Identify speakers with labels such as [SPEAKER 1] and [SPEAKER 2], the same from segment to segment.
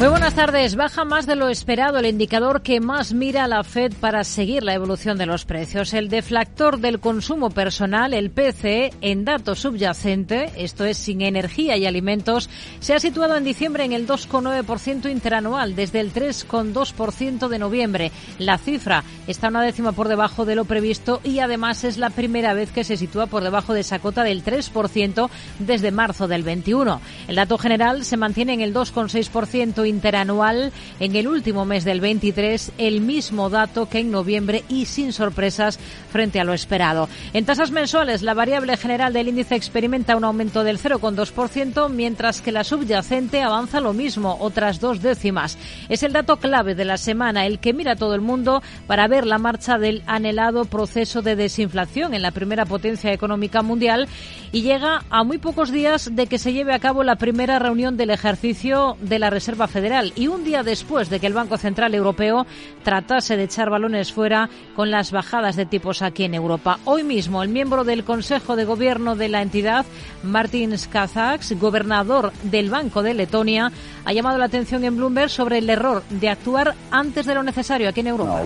[SPEAKER 1] Muy buenas tardes. Baja más de lo esperado el indicador que más mira la Fed para seguir la evolución de los precios. El deflactor del consumo personal, el PCE, en dato subyacente, esto es sin energía y alimentos, se ha situado en diciembre en el 2,9% interanual, desde el 3,2% de noviembre. La cifra está una décima por debajo de lo previsto y además es la primera vez que se sitúa por debajo de esa cota del 3% desde marzo del 21. El dato general se mantiene en el 2,6% interanual en el último mes del 23, el mismo dato que en noviembre y sin sorpresas frente a lo esperado. En tasas mensuales, la variable general del índice experimenta un aumento del 0,2%, mientras que la subyacente avanza lo mismo, otras dos décimas. Es el dato clave de la semana, el que mira todo el mundo para ver la marcha del anhelado proceso de desinflación en la primera potencia económica mundial y llega a muy pocos días de que se lleve a cabo la primera reunión del ejercicio de la Reserva Federal y un día después de que el Banco Central Europeo tratase de echar balones fuera con las bajadas de tipos aquí en Europa. Hoy mismo el miembro del Consejo de Gobierno de la entidad, Martin Skazaks, gobernador del Banco de Letonia, ha llamado la atención en Bloomberg sobre el error de actuar antes de lo necesario aquí en Europa.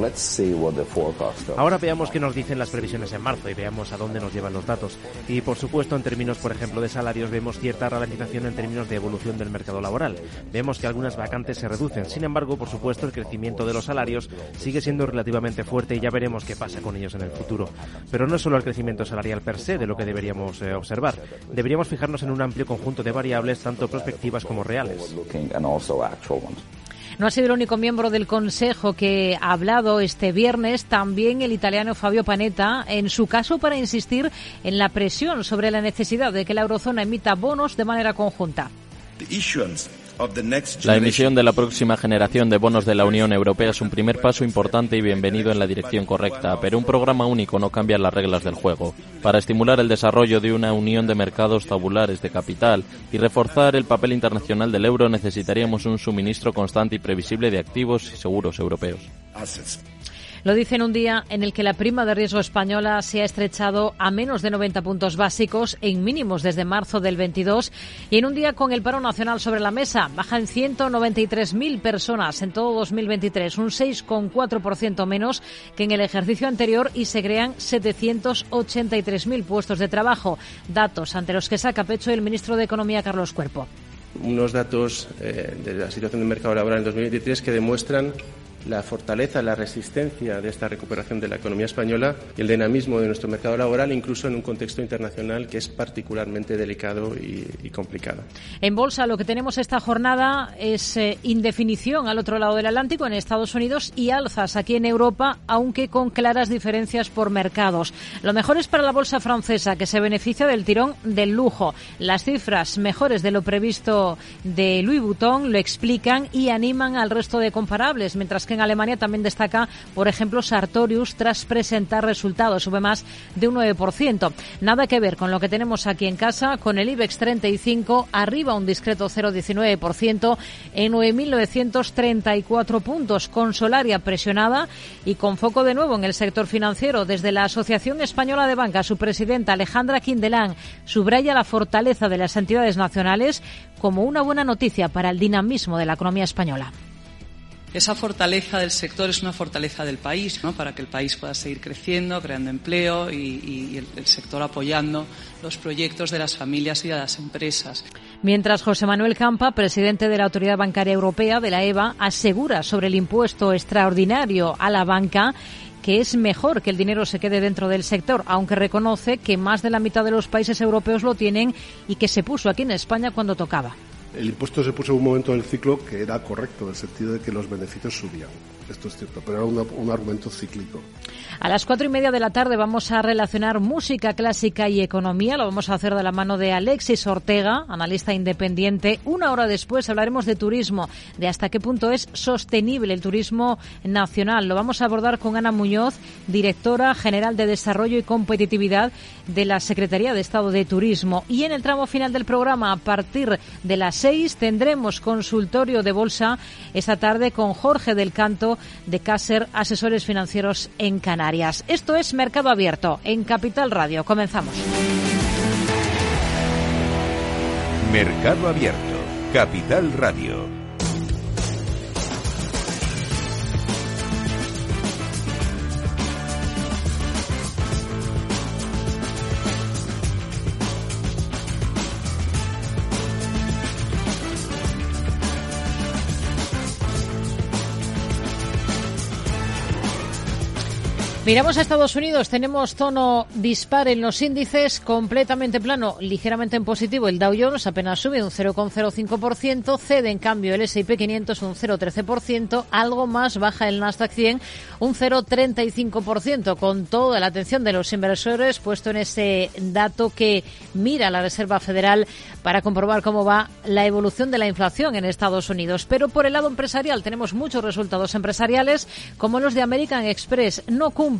[SPEAKER 2] Ahora veamos qué nos dicen las previsiones en marzo y veamos a dónde nos llevan los datos. Y por supuesto, en términos, por ejemplo, de salarios, vemos cierta ralentización en términos de evolución del mercado laboral. Vemos que algunas vacantes se reducen. Sin embargo, por supuesto, el crecimiento de los salarios sigue siendo relativamente fuerte y ya veremos qué pasa con ellos en el futuro. Pero no es solo el crecimiento salarial per se de lo que deberíamos eh, observar. Deberíamos fijarnos en un amplio conjunto de variables, tanto prospectivas como reales.
[SPEAKER 1] No ha sido el único miembro del Consejo que ha hablado este viernes, también el italiano Fabio Panetta, en su caso para insistir en la presión sobre la necesidad de que la eurozona emita bonos de manera conjunta.
[SPEAKER 3] La emisión de la próxima generación de bonos de la Unión Europea es un primer paso importante y bienvenido en la dirección correcta, pero un programa único no cambia las reglas del juego. Para estimular el desarrollo de una unión de mercados tabulares de capital y reforzar el papel internacional del euro necesitaríamos un suministro constante y previsible de activos y seguros europeos.
[SPEAKER 1] Lo dice en un día en el que la prima de riesgo española se ha estrechado a menos de 90 puntos básicos en mínimos desde marzo del 22 y en un día con el paro nacional sobre la mesa. Baja en 193.000 personas en todo 2023, un 6,4% menos que en el ejercicio anterior y se crean 783.000 puestos de trabajo. Datos ante los que saca pecho el ministro de Economía, Carlos Cuerpo.
[SPEAKER 4] Unos datos eh, de la situación del mercado laboral en 2023 que demuestran la fortaleza, la resistencia de esta recuperación de la economía española y el dinamismo de nuestro mercado laboral, incluso en un contexto internacional que es particularmente delicado y, complicado.
[SPEAKER 1] En bolsa, lo que tenemos esta jornada es eh, indefinición al otro lado del Atlántico, en Estados Unidos, y alzas aquí en Europa, aunque con claras diferencias por mercados. Lo mejor es para la bolsa francesa, que se beneficia del tirón del lujo. Las cifras mejores de lo previsto de Louis Vuitton lo explican y animan al resto de comparables, mientras que en Alemania también destaca, por ejemplo, Sartorius tras presentar resultados, sube más de un 9%. Nada que ver con lo que tenemos aquí en casa, con el IBEX 35 arriba un discreto 0,19% en 9.934 puntos, con Solaria presionada y con foco de nuevo en el sector financiero. Desde la Asociación Española de Banca, su presidenta Alejandra Quindelán subraya la fortaleza de las entidades nacionales como una buena noticia para el dinamismo de la economía española.
[SPEAKER 5] Esa fortaleza del sector es una fortaleza del país, ¿no? para que el país pueda seguir creciendo, creando empleo y, el, el, sector apoyando los proyectos de las familias y de las empresas.
[SPEAKER 1] Mientras José Manuel Campa, presidente de la Autoridad Bancaria Europea, de la EVA, asegura sobre el impuesto extraordinario a la banca que es mejor que el dinero se quede dentro del sector, aunque reconoce que más de la mitad de los países europeos lo tienen y que se puso aquí en España cuando tocaba.
[SPEAKER 6] El impuesto se puso en un momento del ciclo que era correcto, en el sentido de que los beneficios subían. Esto es cierto, pero era un, un argumento cíclico.
[SPEAKER 1] A las cuatro y media de la tarde vamos a relacionar música clásica y economía. Lo vamos a hacer de la mano de Alexis Ortega, analista independiente. Una hora después hablaremos de turismo, de hasta qué punto es sostenible el turismo nacional. Lo vamos a abordar con Ana Muñoz, directora general de Desarrollo y Competitividad de la Secretaría de Estado de Turismo. Y en el tramo final del programa, a partir de las seis, tendremos consultorio de bolsa esta tarde con Jorge del Canto de Caser Asesores Financieros en Esto es Mercado Abierto en Capital Radio. Comenzamos.
[SPEAKER 7] Mercado Abierto, Capital Radio.
[SPEAKER 1] Miramos a Estados Unidos, tenemos tono dispar en los índices, completamente plano, ligeramente en positivo. El Dow Jones apenas sube un 0,05%, cede en cambio el S&P 500 un 0,13%, algo más baja el Nasdaq 100 un 0,35%, con toda la atención de los inversores puesto en ese dato que mira la Reserva Federal para comprobar cómo va la evolución de la inflación en Estados Unidos. Pero por el lado empresarial tenemos muchos resultados empresariales, como los de American Express. No cumple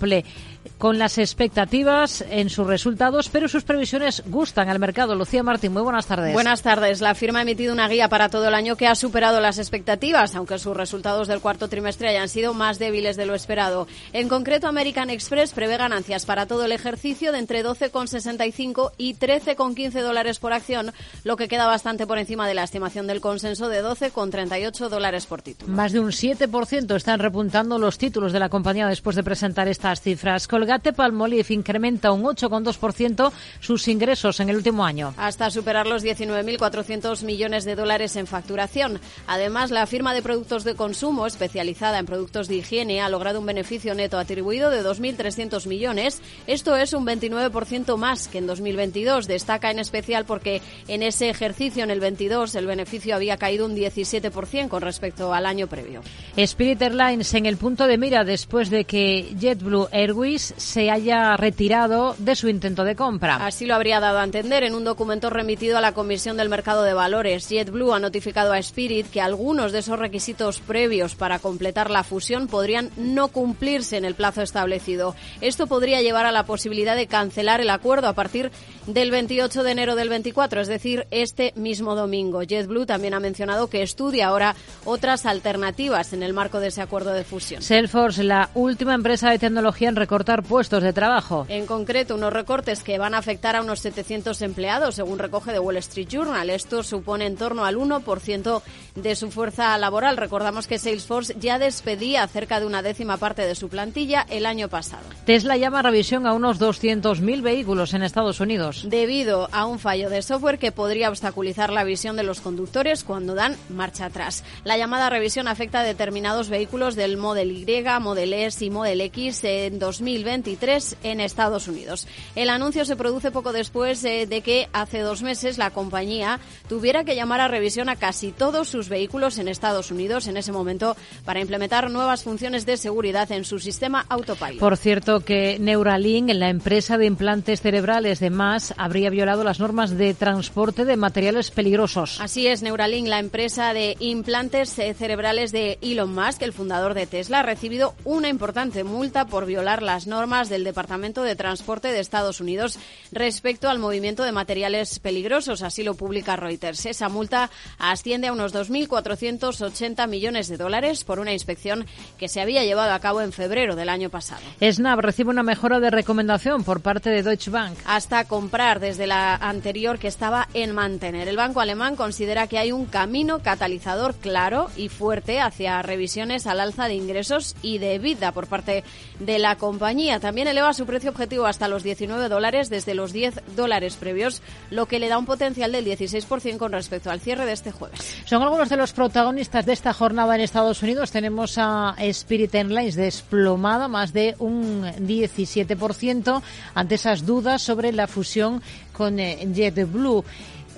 [SPEAKER 1] con las expectativas en sus resultados, pero sus previsiones gustan al mercado. Lucía Martín, muy buenas tardes.
[SPEAKER 8] Buenas tardes. La firma ha emitido una guía para todo el año que ha superado las expectativas, aunque sus resultados del cuarto trimestre hayan sido más débiles de lo esperado. En concreto, American Express prevé ganancias para todo el ejercicio de entre 12,65 y 13,15 dólares por acción, lo que queda bastante por encima de la estimación del consenso de 12,38 dólares por título.
[SPEAKER 1] Más de un 7% están repuntando los títulos de la compañía después de presentar estas cifras. Colgate Palmolive incrementa un 8,2% sus ingresos en el último año.
[SPEAKER 8] Hasta superar los 19.400 millones de dólares en facturación. Además, la firma de productos de consumo especializada en productos de higiene ha logrado un beneficio neto atribuido de 2.300 millones. Esto es un 29% más que en 2022. Destaca en especial porque en ese ejercicio, en el 22, el beneficio había caído un 17% con respecto al año previo.
[SPEAKER 1] Spirit Airlines en el punto de mira después de que JetBlue Airways se haya retirado de su intento de compra.
[SPEAKER 8] Así lo habría dado a entender en un documento remitido a la Comisión del Mercado de Valores. JetBlue ha notificado a Spirit que algunos de esos requisitos previos para completar la fusión podrían no cumplirse en el plazo establecido. Esto podría llevar a la posibilidad de cancelar el acuerdo a partir del 28 de enero del 24, es decir, este mismo domingo. JetBlue también ha mencionado que estudia ahora otras alternativas en el marco de ese acuerdo de fusión.
[SPEAKER 1] Salesforce, la última empresa de tecnología en recortar puestos de trabajo.
[SPEAKER 8] En concreto, unos recortes que van a afectar a unos 700 empleados, según recoge de Wall Street Journal. Esto supone en torno al 1% de su fuerza laboral. Recordamos que Salesforce ya despedía cerca de una décima parte de su plantilla el año pasado.
[SPEAKER 1] Tesla llama a revisión a unos 200.000 vehículos en Estados Unidos.
[SPEAKER 8] Debido a un fallo de software que podría obstaculizar la visión de los conductores cuando dan marcha atrás. La llamada revisión afecta a determinados vehículos del Model Y, Model S y Model X en 2000 2023 en Estados Unidos. El anuncio se produce poco después eh, de que hace dos meses la compañía tuviera que llamar a revisión a casi todos sus vehículos en Estados Unidos en ese momento para implementar nuevas funciones de seguridad en su sistema Autopilot.
[SPEAKER 1] Por cierto que Neuralink, la empresa de implantes cerebrales de MAS, habría violado las normas de transporte de materiales peligrosos.
[SPEAKER 8] Así es, Neuralink, la empresa de implantes eh, cerebrales de Elon Musk, el fundador de Tesla, ha recibido una importante multa por violar las normas del Departamento de Transporte de Estados Unidos respecto al movimiento de materiales peligrosos. Así lo publica Reuters. Esa multa asciende a unos 2.480 millones de dólares por una inspección que se había llevado a cabo en febrero del año pasado.
[SPEAKER 1] Snap recibe una mejora de recomendación por parte de Deutsche Bank.
[SPEAKER 8] Hasta comprar desde la anterior que estaba en mantener. El banco alemán considera que hay un camino catalizador claro y fuerte hacia revisiones al alza de ingresos y de vida por parte de la compañía también eleva su precio objetivo hasta los 19 dólares desde los 10 dólares previos, lo que le da un potencial del 16% con respecto al cierre de este jueves.
[SPEAKER 1] Son algunos de los protagonistas de esta jornada en Estados Unidos. Tenemos a Spirit Airlines desplomada más de un 17% ante esas dudas sobre la fusión con eh, JetBlue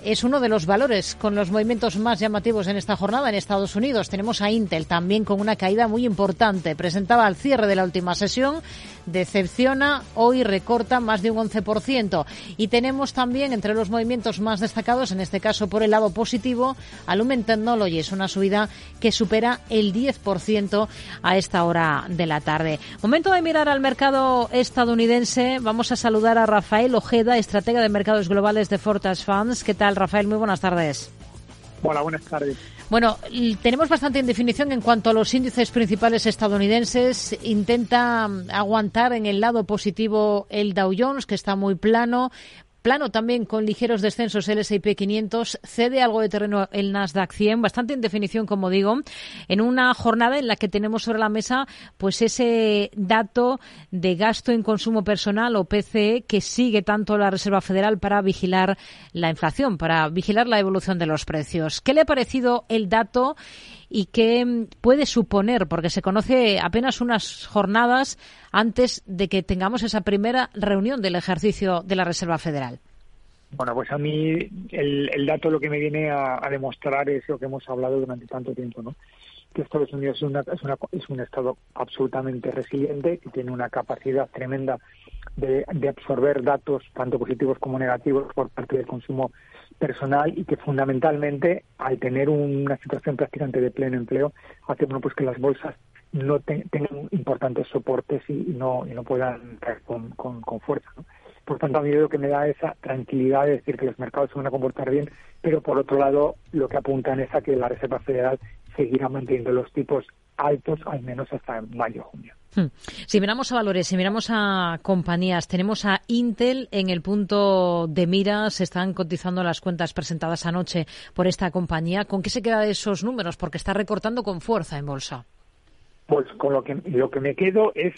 [SPEAKER 1] es uno de los valores con los movimientos más llamativos en esta jornada en Estados Unidos. Tenemos a Intel también con una caída muy importante. Presentaba al cierre de la última sesión decepciona, hoy recorta más de un 11%. Y tenemos también entre los movimientos más destacados, en este caso por el lado positivo, Alumen Technology. Es una subida que supera el 10% a esta hora de la tarde. Momento de mirar al mercado estadounidense. Vamos a saludar a Rafael Ojeda, estratega de mercados globales de Fortas Funds. ¿Qué tal, Rafael? Muy buenas tardes.
[SPEAKER 9] Hola, buenas tardes.
[SPEAKER 1] Bueno, tenemos bastante indefinición en cuanto a los índices principales estadounidenses. Intenta aguantar en el lado positivo el Dow Jones, que está muy plano plano también con ligeros descensos el S&P 500, cede algo de terreno el Nasdaq 100, bastante indefinición como digo, en una jornada en la que tenemos sobre la mesa pues ese dato de gasto en consumo personal o PCE que sigue tanto la Reserva Federal para vigilar la inflación, para vigilar la evolución de los precios. ¿Qué le ha parecido el dato y qué puede suponer, porque se conoce apenas unas jornadas antes de que tengamos esa primera reunión del ejercicio de la Reserva Federal.
[SPEAKER 9] Bueno, pues a mí el, dato lo que me viene a, demostrar es lo que hemos hablado durante tanto tiempo, ¿no? Que Estados Unidos es, es, un estado absolutamente resiliente, que tiene una capacidad tremenda de absorber datos tanto positivos como negativos por parte del consumo personal y que fundamentalmente al tener una situación prácticamente de pleno empleo hace bueno pues que las bolsas no tengan importantes soportes y, no y no puedan caer con, con, fuerza por tanto a mí lo que me da esa tranquilidad de decir que los mercados se van a comportar bien pero por otro lado lo que apuntan es a que la Reserva Federal seguirá manteniendo los tipos altos al menos hasta mayo junio
[SPEAKER 1] Hmm. Si miramos a valores, si miramos a compañías, tenemos a Intel en el punto de mira, se están cotizando las cuentas presentadas anoche por esta compañía. ¿Con qué se queda de esos números? Porque está recortando con fuerza en bolsa.
[SPEAKER 9] Pues con lo que, lo que me quedo es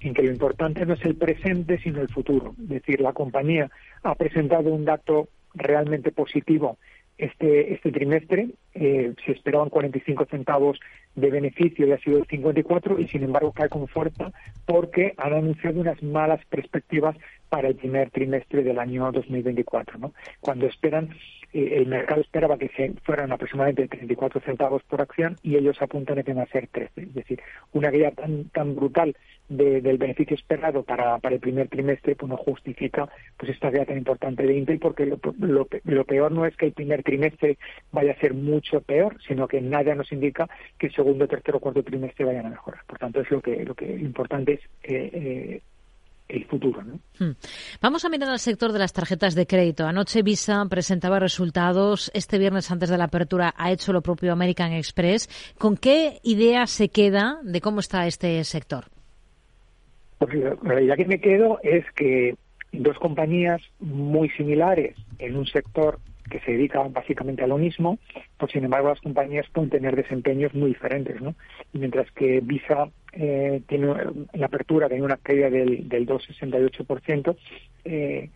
[SPEAKER 9] en que lo importante no es el presente, sino el futuro. Es decir, la compañía ha presentado un dato realmente positivo este, este trimestre. Eh, se esperaban 45 centavos de beneficio y ha sido el 54 y sin embargo cae con fuerza porque han anunciado unas malas perspectivas para el primer trimestre del año 2024. ¿no? Cuando esperan, eh, el mercado esperaba que se fueran aproximadamente 34 centavos por acción y ellos apuntan a que van a ser 13. Es decir, una guía tan, tan brutal del beneficio esperado para, para el primer trimestre pues no justifica pues esta guía tan importante de Intel porque lo, lo, lo, peor no es que el primer trimestre vaya a ser mucho peor, sino que nada nos indica que el segundo, tercero cuarto trimestre vayan a mejorar. Por tanto, es lo que lo que importante es eh, eh el futuro. ¿no? Hmm.
[SPEAKER 1] Vamos a mirar al sector de las tarjetas de crédito. Anoche Visa presentaba resultados. Este viernes antes de la apertura ha hecho lo propio American Express. ¿Con qué idea se queda de cómo está este sector?
[SPEAKER 9] Pues la idea que me quedo es que dos compañías muy similares en un sector que se dedica básicamente a lo mismo, pues sin embargo las compañías pueden tener desempeños muy diferentes, ¿no? Y mientras que Visa eh, tiene la apertura tiene una caída del, del 2,68%, eh,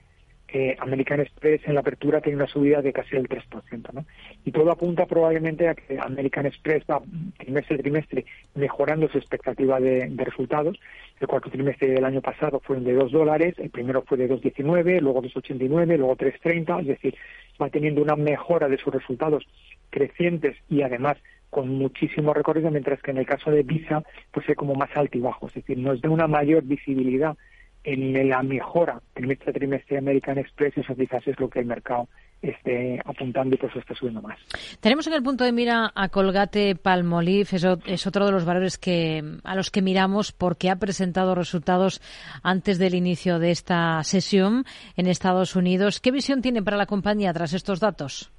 [SPEAKER 9] eh, American Express en la apertura tiene una subida de casi el 3%, ¿no? Y todo apunta probablemente a que American Express va trimestre trimestre mejorando su expectativa de, de resultados. El cuarto trimestre del año pasado fue de 2 dólares, el primero fue de 2,19, luego 2,89, luego 3,30, es decir, va teniendo una mejora de sus resultados crecientes y además con muchísimo recorrido, mientras que en el caso de Visa, pues es como más altibajo, es decir, nos da una mayor visibilidad en la mejora trimestre a trimestre de American Express, eso quizás es lo que el mercado esté apuntando y por eso está subiendo más.
[SPEAKER 1] Tenemos en el punto de mira a Colgate Palmolive, eso es otro de los valores que a los que miramos porque ha presentado resultados antes del inicio de esta sesión en Estados Unidos. ¿Qué visión tiene para la compañía tras estos datos?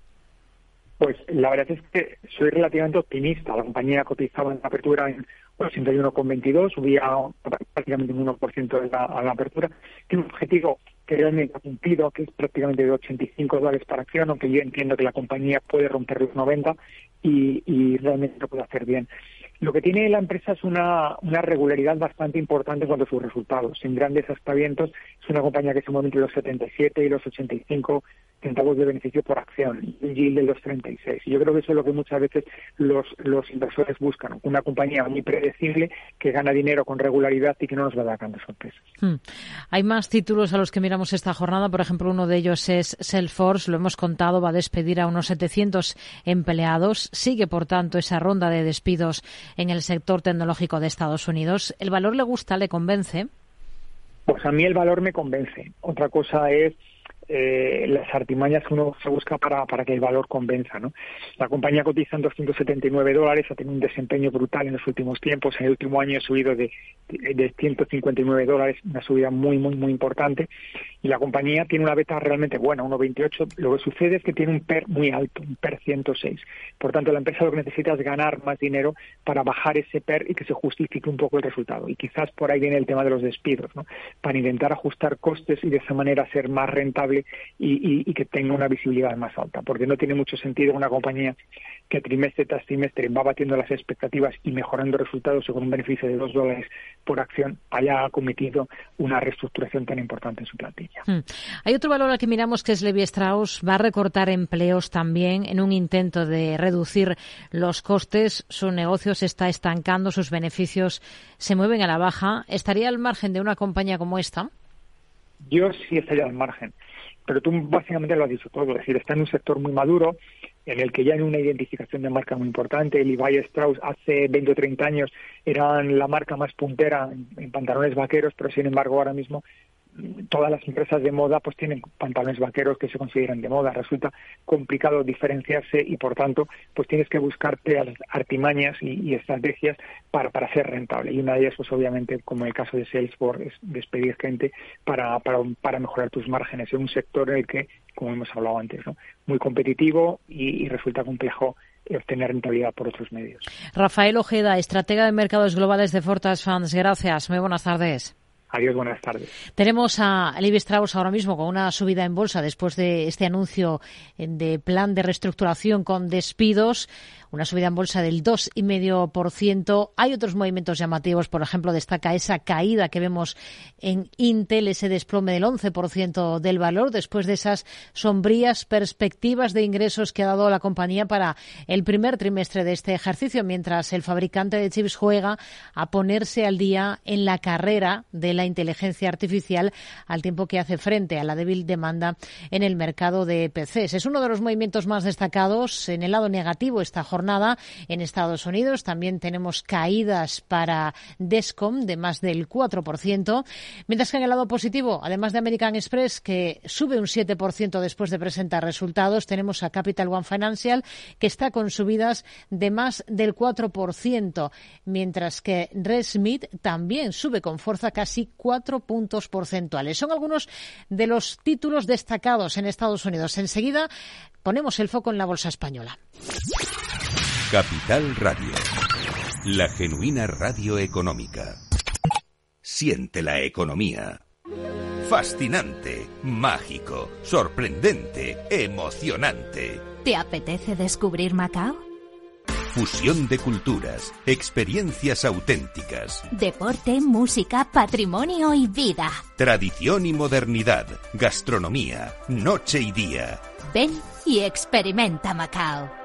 [SPEAKER 9] Pues la verdad es que soy relativamente optimista. La compañía cotizaba en la apertura en 81,22, subía prácticamente un 1% a la apertura. Tiene un objetivo que realmente ha cumplido, que es prácticamente de 85 dólares para acción, aunque yo entiendo que la compañía puede romper los 90 y, realmente lo puede hacer bien. Lo que tiene la empresa es una, una regularidad bastante importante en cuanto a sus resultados. Sin grandes aspavientos, es una compañía que se mueve entre los 77 y los 85 centavos de beneficio por acción y un yield de los 36. Y yo creo que eso es lo que muchas veces los, los inversores buscan. Una compañía muy predecible que gana dinero con regularidad y que no nos va a dar grandes sorpresas. Hmm.
[SPEAKER 1] Hay más títulos a los que miramos esta jornada. Por ejemplo, uno de ellos es Salesforce. Lo hemos contado, va a despedir a unos 700 empleados. Sigue, por tanto, esa ronda de despidos en el sector tecnológico de Estados Unidos. ¿El valor le gusta, le convence?
[SPEAKER 9] Pues a mí el valor me convence. Otra cosa es eh, las artimañas que uno se busca para, para que el valor convenza. ¿no? La compañía cotiza en 279 dólares, ha tenido un desempeño brutal en los últimos tiempos. En el último año ha subido de, de 159 dólares, una subida muy, muy, muy importante. Y la compañía tiene una beta realmente buena, 1,28. Lo que sucede es que tiene un PER muy alto, un PER 106. Por tanto, la empresa lo que necesita es ganar más dinero para bajar ese PER y que se justifique un poco el resultado. Y quizás por ahí viene el tema de los despidos, ¿no? para intentar ajustar costes y de esa manera ser más rentable y, que tenga una visibilidad más alta, porque no tiene mucho sentido una compañía que trimestre tras trimestre va batiendo las expectativas y mejorando resultados con un beneficio de dos dólares por acción haya cometido una reestructuración tan importante en su plantilla. Hmm.
[SPEAKER 1] Hay otro valor al que miramos que es Levi Strauss. Va a recortar empleos también en un intento de reducir los costes. Su negocio se está estancando, sus beneficios se mueven a la baja. ¿Estaría al margen de una compañía como esta?
[SPEAKER 9] Yo sí estaría al margen pero tú básicamente lo has dicho todo, es decir, está en un sector muy maduro, en el que ya hay una identificación de marca muy importante. Levi Strauss hace 20 o 30 años eran la marca más puntera en, pantalones vaqueros, pero sin embargo ahora mismo todas las empresas de moda pues tienen pantalones vaqueros que se consideran de moda. Resulta complicado diferenciarse y por tanto pues tienes que buscarte artimañas y, estrategias para, para ser rentable. Y una de ellas pues obviamente como el caso de Salesforce es despedir gente para, para, para mejorar tus márgenes en un sector en el que como hemos hablado antes, ¿no? muy competitivo y, y resulta complejo obtener rentabilidad por otros medios.
[SPEAKER 1] Rafael Ojeda, estratega de mercados globales de Fortas Funds. Gracias. Muy buenas tardes.
[SPEAKER 9] Adiós, buenas tardes.
[SPEAKER 1] Tenemos a Levi Strauss ahora mismo con una subida en bolsa después de este anuncio de plan de reestructuración con despidos una subida en bolsa del 2,5%. Hay otros movimientos llamativos, por ejemplo, destaca esa caída que vemos en Intel, ese desplome del 11% del valor después de esas sombrías perspectivas de ingresos que ha dado la compañía para el primer trimestre de este ejercicio, mientras el fabricante de chips juega a ponerse al día en la carrera de la inteligencia artificial al tiempo que hace frente a la débil demanda en el mercado de PCs. Es uno de los movimientos más destacados en el lado negativo esta jornada jornada en Estados Unidos. También tenemos caídas para Descom de más del 4%, mientras que en el lado positivo, además de American Express, que sube un 7% después de presentar resultados, tenemos a Capital One Financial, que está con subidas de más del 4%, mientras que Resmith también sube con fuerza casi 4 puntos porcentuales. Son algunos de los títulos destacados en Estados Unidos. Enseguida ponemos el foco en la bolsa española.
[SPEAKER 7] Capital Radio, la genuina radio económica. Siente la economía. Fascinante, mágico, sorprendente, emocionante.
[SPEAKER 10] ¿Te apetece descubrir Macao?
[SPEAKER 7] Fusión de culturas, experiencias auténticas.
[SPEAKER 10] Deporte, música, patrimonio y vida.
[SPEAKER 7] Tradición y modernidad, gastronomía, noche y día.
[SPEAKER 10] Ven y experimenta Macao.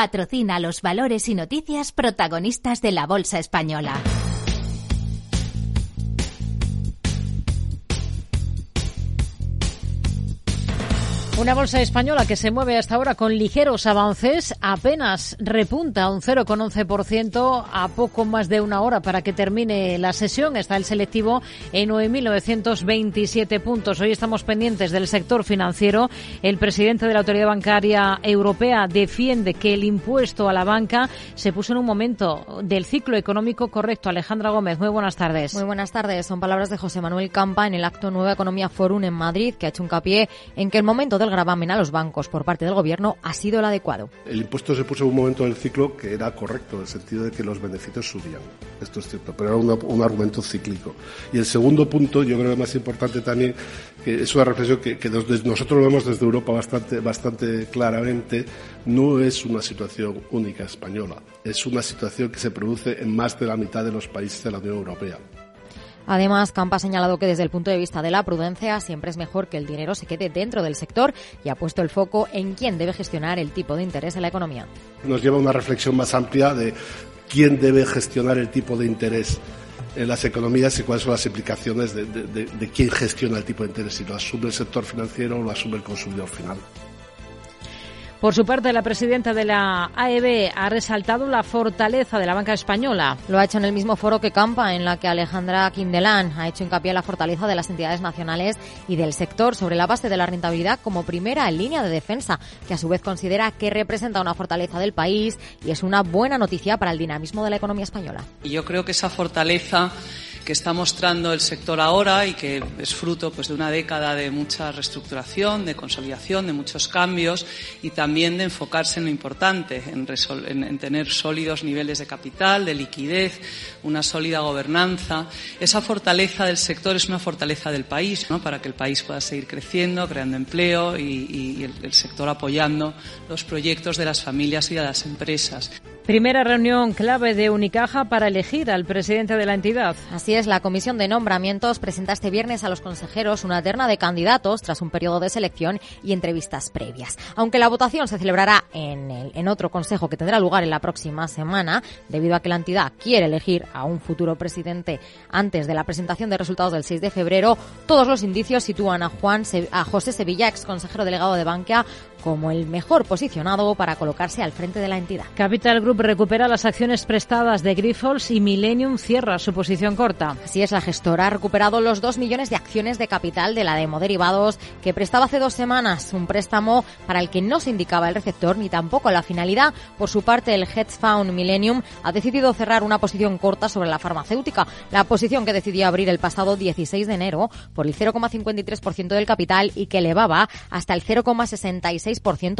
[SPEAKER 10] patrocina los valores y noticias protagonistas de la Bolsa Española.
[SPEAKER 1] Una bolsa española que se mueve hasta ahora con ligeros avances, apenas repunta un 0,11% a poco más de una hora para que termine la sesión. Está el selectivo en 9.927 puntos. Hoy estamos pendientes del sector financiero. El presidente de la Autoridad Bancaria Europea defiende que el impuesto a la banca se puso en un momento del ciclo económico correcto. Alejandra Gómez, muy buenas tardes.
[SPEAKER 11] Muy buenas tardes. Son palabras de José Manuel Campa en el acto Nueva Economía Forum en Madrid, que ha hecho un capié en que el momento del gravamen a los bancos por parte del Gobierno ha sido el adecuado.
[SPEAKER 6] El impuesto se puso en un momento del ciclo que era correcto, en el sentido de que los beneficios subían. Esto es cierto, pero era un argumento cíclico. Y el segundo punto, yo creo que más importante también, que es una reflexión que, que nosotros lo vemos desde Europa bastante, bastante claramente, no es una situación única española, es una situación que se produce en más de la mitad de los países de la Unión Europea.
[SPEAKER 11] Además, Campa ha señalado que desde el punto de vista de la prudencia siempre es mejor que el dinero se quede dentro del sector y ha puesto el foco en quién debe gestionar el tipo de interés en la economía.
[SPEAKER 6] Nos lleva a una reflexión más amplia de quién debe gestionar el tipo de interés en las economías y cuáles son las implicaciones de, de quién gestiona el tipo de interés, si lo asume el sector financiero o lo asume el consumidor final.
[SPEAKER 1] Por su parte, la presidenta de la AEB ha resaltado la fortaleza de la banca española.
[SPEAKER 11] Lo ha hecho en el mismo foro que Campa, en la que Alejandra Quindelán ha hecho hincapié en la fortaleza de las entidades nacionales y del sector sobre la base de la rentabilidad como primera línea de defensa, que a su vez considera que representa una fortaleza del país y es una buena noticia para el dinamismo de la economía española.
[SPEAKER 5] Y yo creo que esa fortaleza que está mostrando el sector ahora y que es fruto pues, de una década de mucha reestructuración, de consolidación, de muchos cambios y también de enfocarse en lo importante, en, en, tener sólidos niveles de capital, de liquidez, una sólida gobernanza. Esa fortaleza del sector es una fortaleza del país, ¿no? para que el país pueda seguir creciendo, creando empleo y, el sector apoyando los proyectos de las familias y de las empresas.
[SPEAKER 1] Primera reunión clave de Unicaja para elegir al presidente de la entidad.
[SPEAKER 11] Así es, la Comisión de Nombramientos presenta este viernes a los consejeros una terna de candidatos tras un periodo de selección y entrevistas previas. Aunque la votación se celebrará en, el, en otro consejo que tendrá lugar en la próxima semana, debido a que la entidad quiere elegir a un futuro presidente antes de la presentación de resultados del 6 de febrero, todos los indicios sitúan a Juan a José Sevilla, ex consejero delegado de Bankia, como el mejor posicionado para colocarse al frente de la entidad.
[SPEAKER 1] Capital Group recupera las acciones prestadas de Grifols y Millennium cierra su posición corta.
[SPEAKER 11] Así es, la gestora ha recuperado los 2 millones de acciones de capital de la Demo Derivados que prestaba hace dos semanas, un préstamo para el que no se indicaba el receptor ni tampoco la finalidad. Por su parte, el hedge fund Millennium ha decidido cerrar una posición corta sobre la farmacéutica, la posición que decidió abrir el pasado 16 de enero por el 0,53% del capital y que elevaba hasta el 0,66%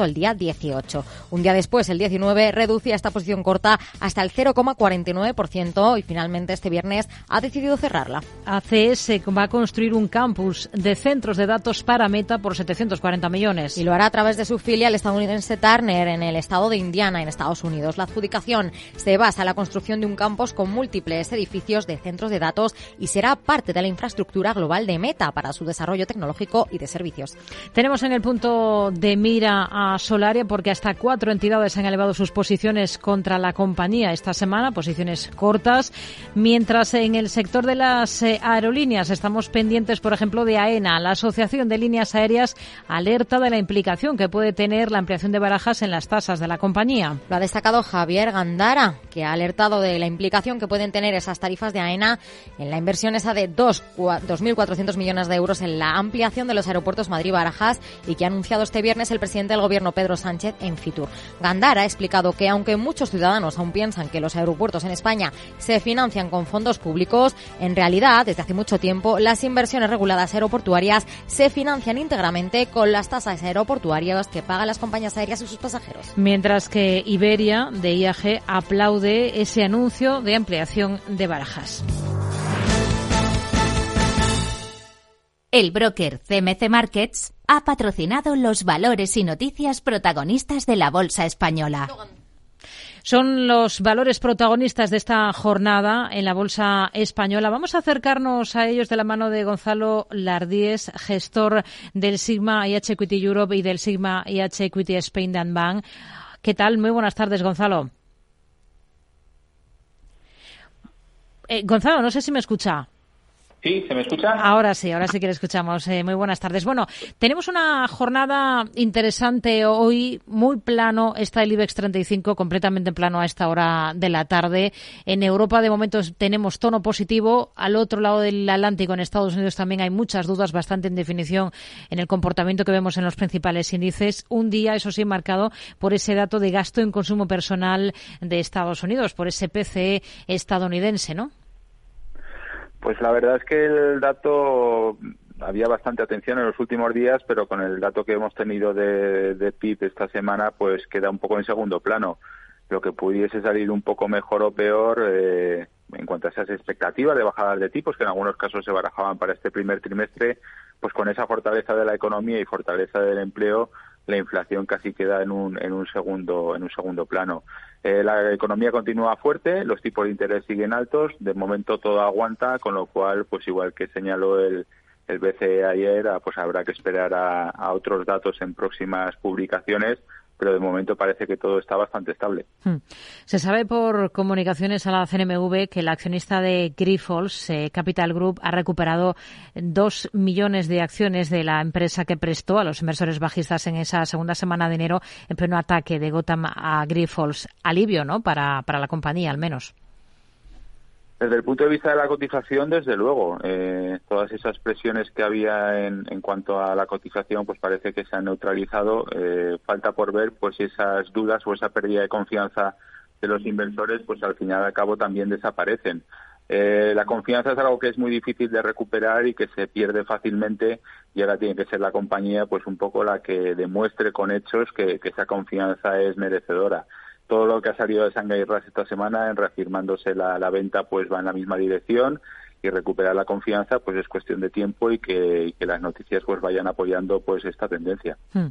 [SPEAKER 11] el día 18. Un día después, el 19, reducía esta posición corta hasta el 0,49% y finalmente este viernes ha decidido cerrarla.
[SPEAKER 1] ACS va a construir un campus de centros de datos para Meta por 740 millones.
[SPEAKER 11] Y lo hará a través de su filial estadounidense Turner en el estado de Indiana, en Estados Unidos. La adjudicación se basa en la construcción de un campus con múltiples edificios de centros de datos y será parte de la infraestructura global de Meta para su desarrollo tecnológico y de servicios.
[SPEAKER 1] Tenemos en el punto de mira a Solaria porque hasta cuatro entidades han elevado sus posiciones contra la compañía. Esta semana, posiciones cortas, mientras en el sector de las eh, aerolíneas estamos pendientes, por ejemplo, de AENA, la Asociación de Líneas Aéreas alerta de la implicación que puede tener la ampliación de barajas en las tasas de la compañía.
[SPEAKER 11] Lo ha destacado Javier Gandara, que ha alertado de la implicación que pueden tener esas tarifas de AENA en la inversión esa de 2.400 millones de euros en la ampliación de los aeropuertos Madrid-Barajas y que ha anunciado este viernes el presidente del gobierno Pedro Sánchez en Fitur. Gandara ha explicado que aunque muchos ciudadanos aún piensan que los aeropuertos en España se financian con fondos públicos, en realidad, desde hace mucho tiempo, las inversiones reguladas aeroportuarias se financian íntegramente con las tasas aeroportuarias que pagan las compañías aéreas y sus pasajeros.
[SPEAKER 1] Mientras que Iberia de IAG aplaude ese anuncio de ampliación de barajas.
[SPEAKER 10] El broker CMC Markets ha patrocinado los valores y noticias protagonistas de la Bolsa Española.
[SPEAKER 1] Son los valores protagonistas de esta jornada en la Bolsa Española. Vamos a acercarnos a ellos de la mano de Gonzalo Lardíez, gestor del Sigma IH Equity Europe y del Sigma IH Equity Spain Dan Bank. ¿Qué tal? Muy buenas tardes, Gonzalo. Eh, Gonzalo, no sé si me escucha.
[SPEAKER 12] Sí, ¿se me escucha?
[SPEAKER 1] Ahora sí, ahora sí que le escuchamos. Eh, muy buenas tardes. Bueno, tenemos una jornada interesante hoy, muy plano. Está el IBEX 35 completamente en plano a esta hora de la tarde. En Europa, de momento, tenemos tono positivo. Al otro lado del Atlántico, en Estados Unidos, también hay muchas dudas, bastante en definición, en el comportamiento que vemos en los principales índices. Un día, eso sí, marcado por ese dato de gasto en consumo personal de Estados Unidos, por ese PCE estadounidense, ¿no?
[SPEAKER 12] Pues la verdad es que el dato había bastante atención en los últimos días, pero con el dato que hemos tenido de, de PIB esta semana, pues queda un poco en segundo plano. Lo que pudiese salir un poco mejor o peor eh, en cuanto a esas expectativas de bajadas de tipos, que en algunos casos se barajaban para este primer trimestre, pues con esa fortaleza de la economía y fortaleza del empleo, la inflación casi queda en un, en un segundo en un segundo plano. Eh, la economía continúa fuerte, los tipos de interés siguen altos, de momento todo aguanta, con lo cual, pues igual que señaló el, el BCE ayer, ah, pues habrá que esperar a otros datos en próximas publicaciones pero de momento parece que todo está bastante estable. Hmm.
[SPEAKER 1] Se sabe por comunicaciones a la CNMV que el accionista de Grifols, eh, Capital Group, ha recuperado dos millones de acciones de la empresa que prestó a los inversores bajistas en esa segunda semana de enero en pleno ataque de Gotham a Grifols. Alivio, ¿no? Para, para la compañía, al menos.
[SPEAKER 12] Desde el punto de vista de la cotización, desde luego, eh, todas esas presiones que había en, cuanto a la cotización, pues parece que se han neutralizado. Eh, falta por ver, pues esas dudas o esa pérdida de confianza de los inversores, pues al final al cabo también desaparecen. Eh, la confianza es algo que es muy difícil de recuperar y que se pierde fácilmente y ahora tiene que ser la compañía, pues un poco la que demuestre con hechos que esa confianza es merecedora todo lo que ha salido de Shanghai RAS esta semana, en reafirmándose la, venta, pues va en la misma dirección y recuperar la confianza, pues es cuestión de tiempo y que, las noticias pues vayan apoyando pues esta tendencia. Hmm.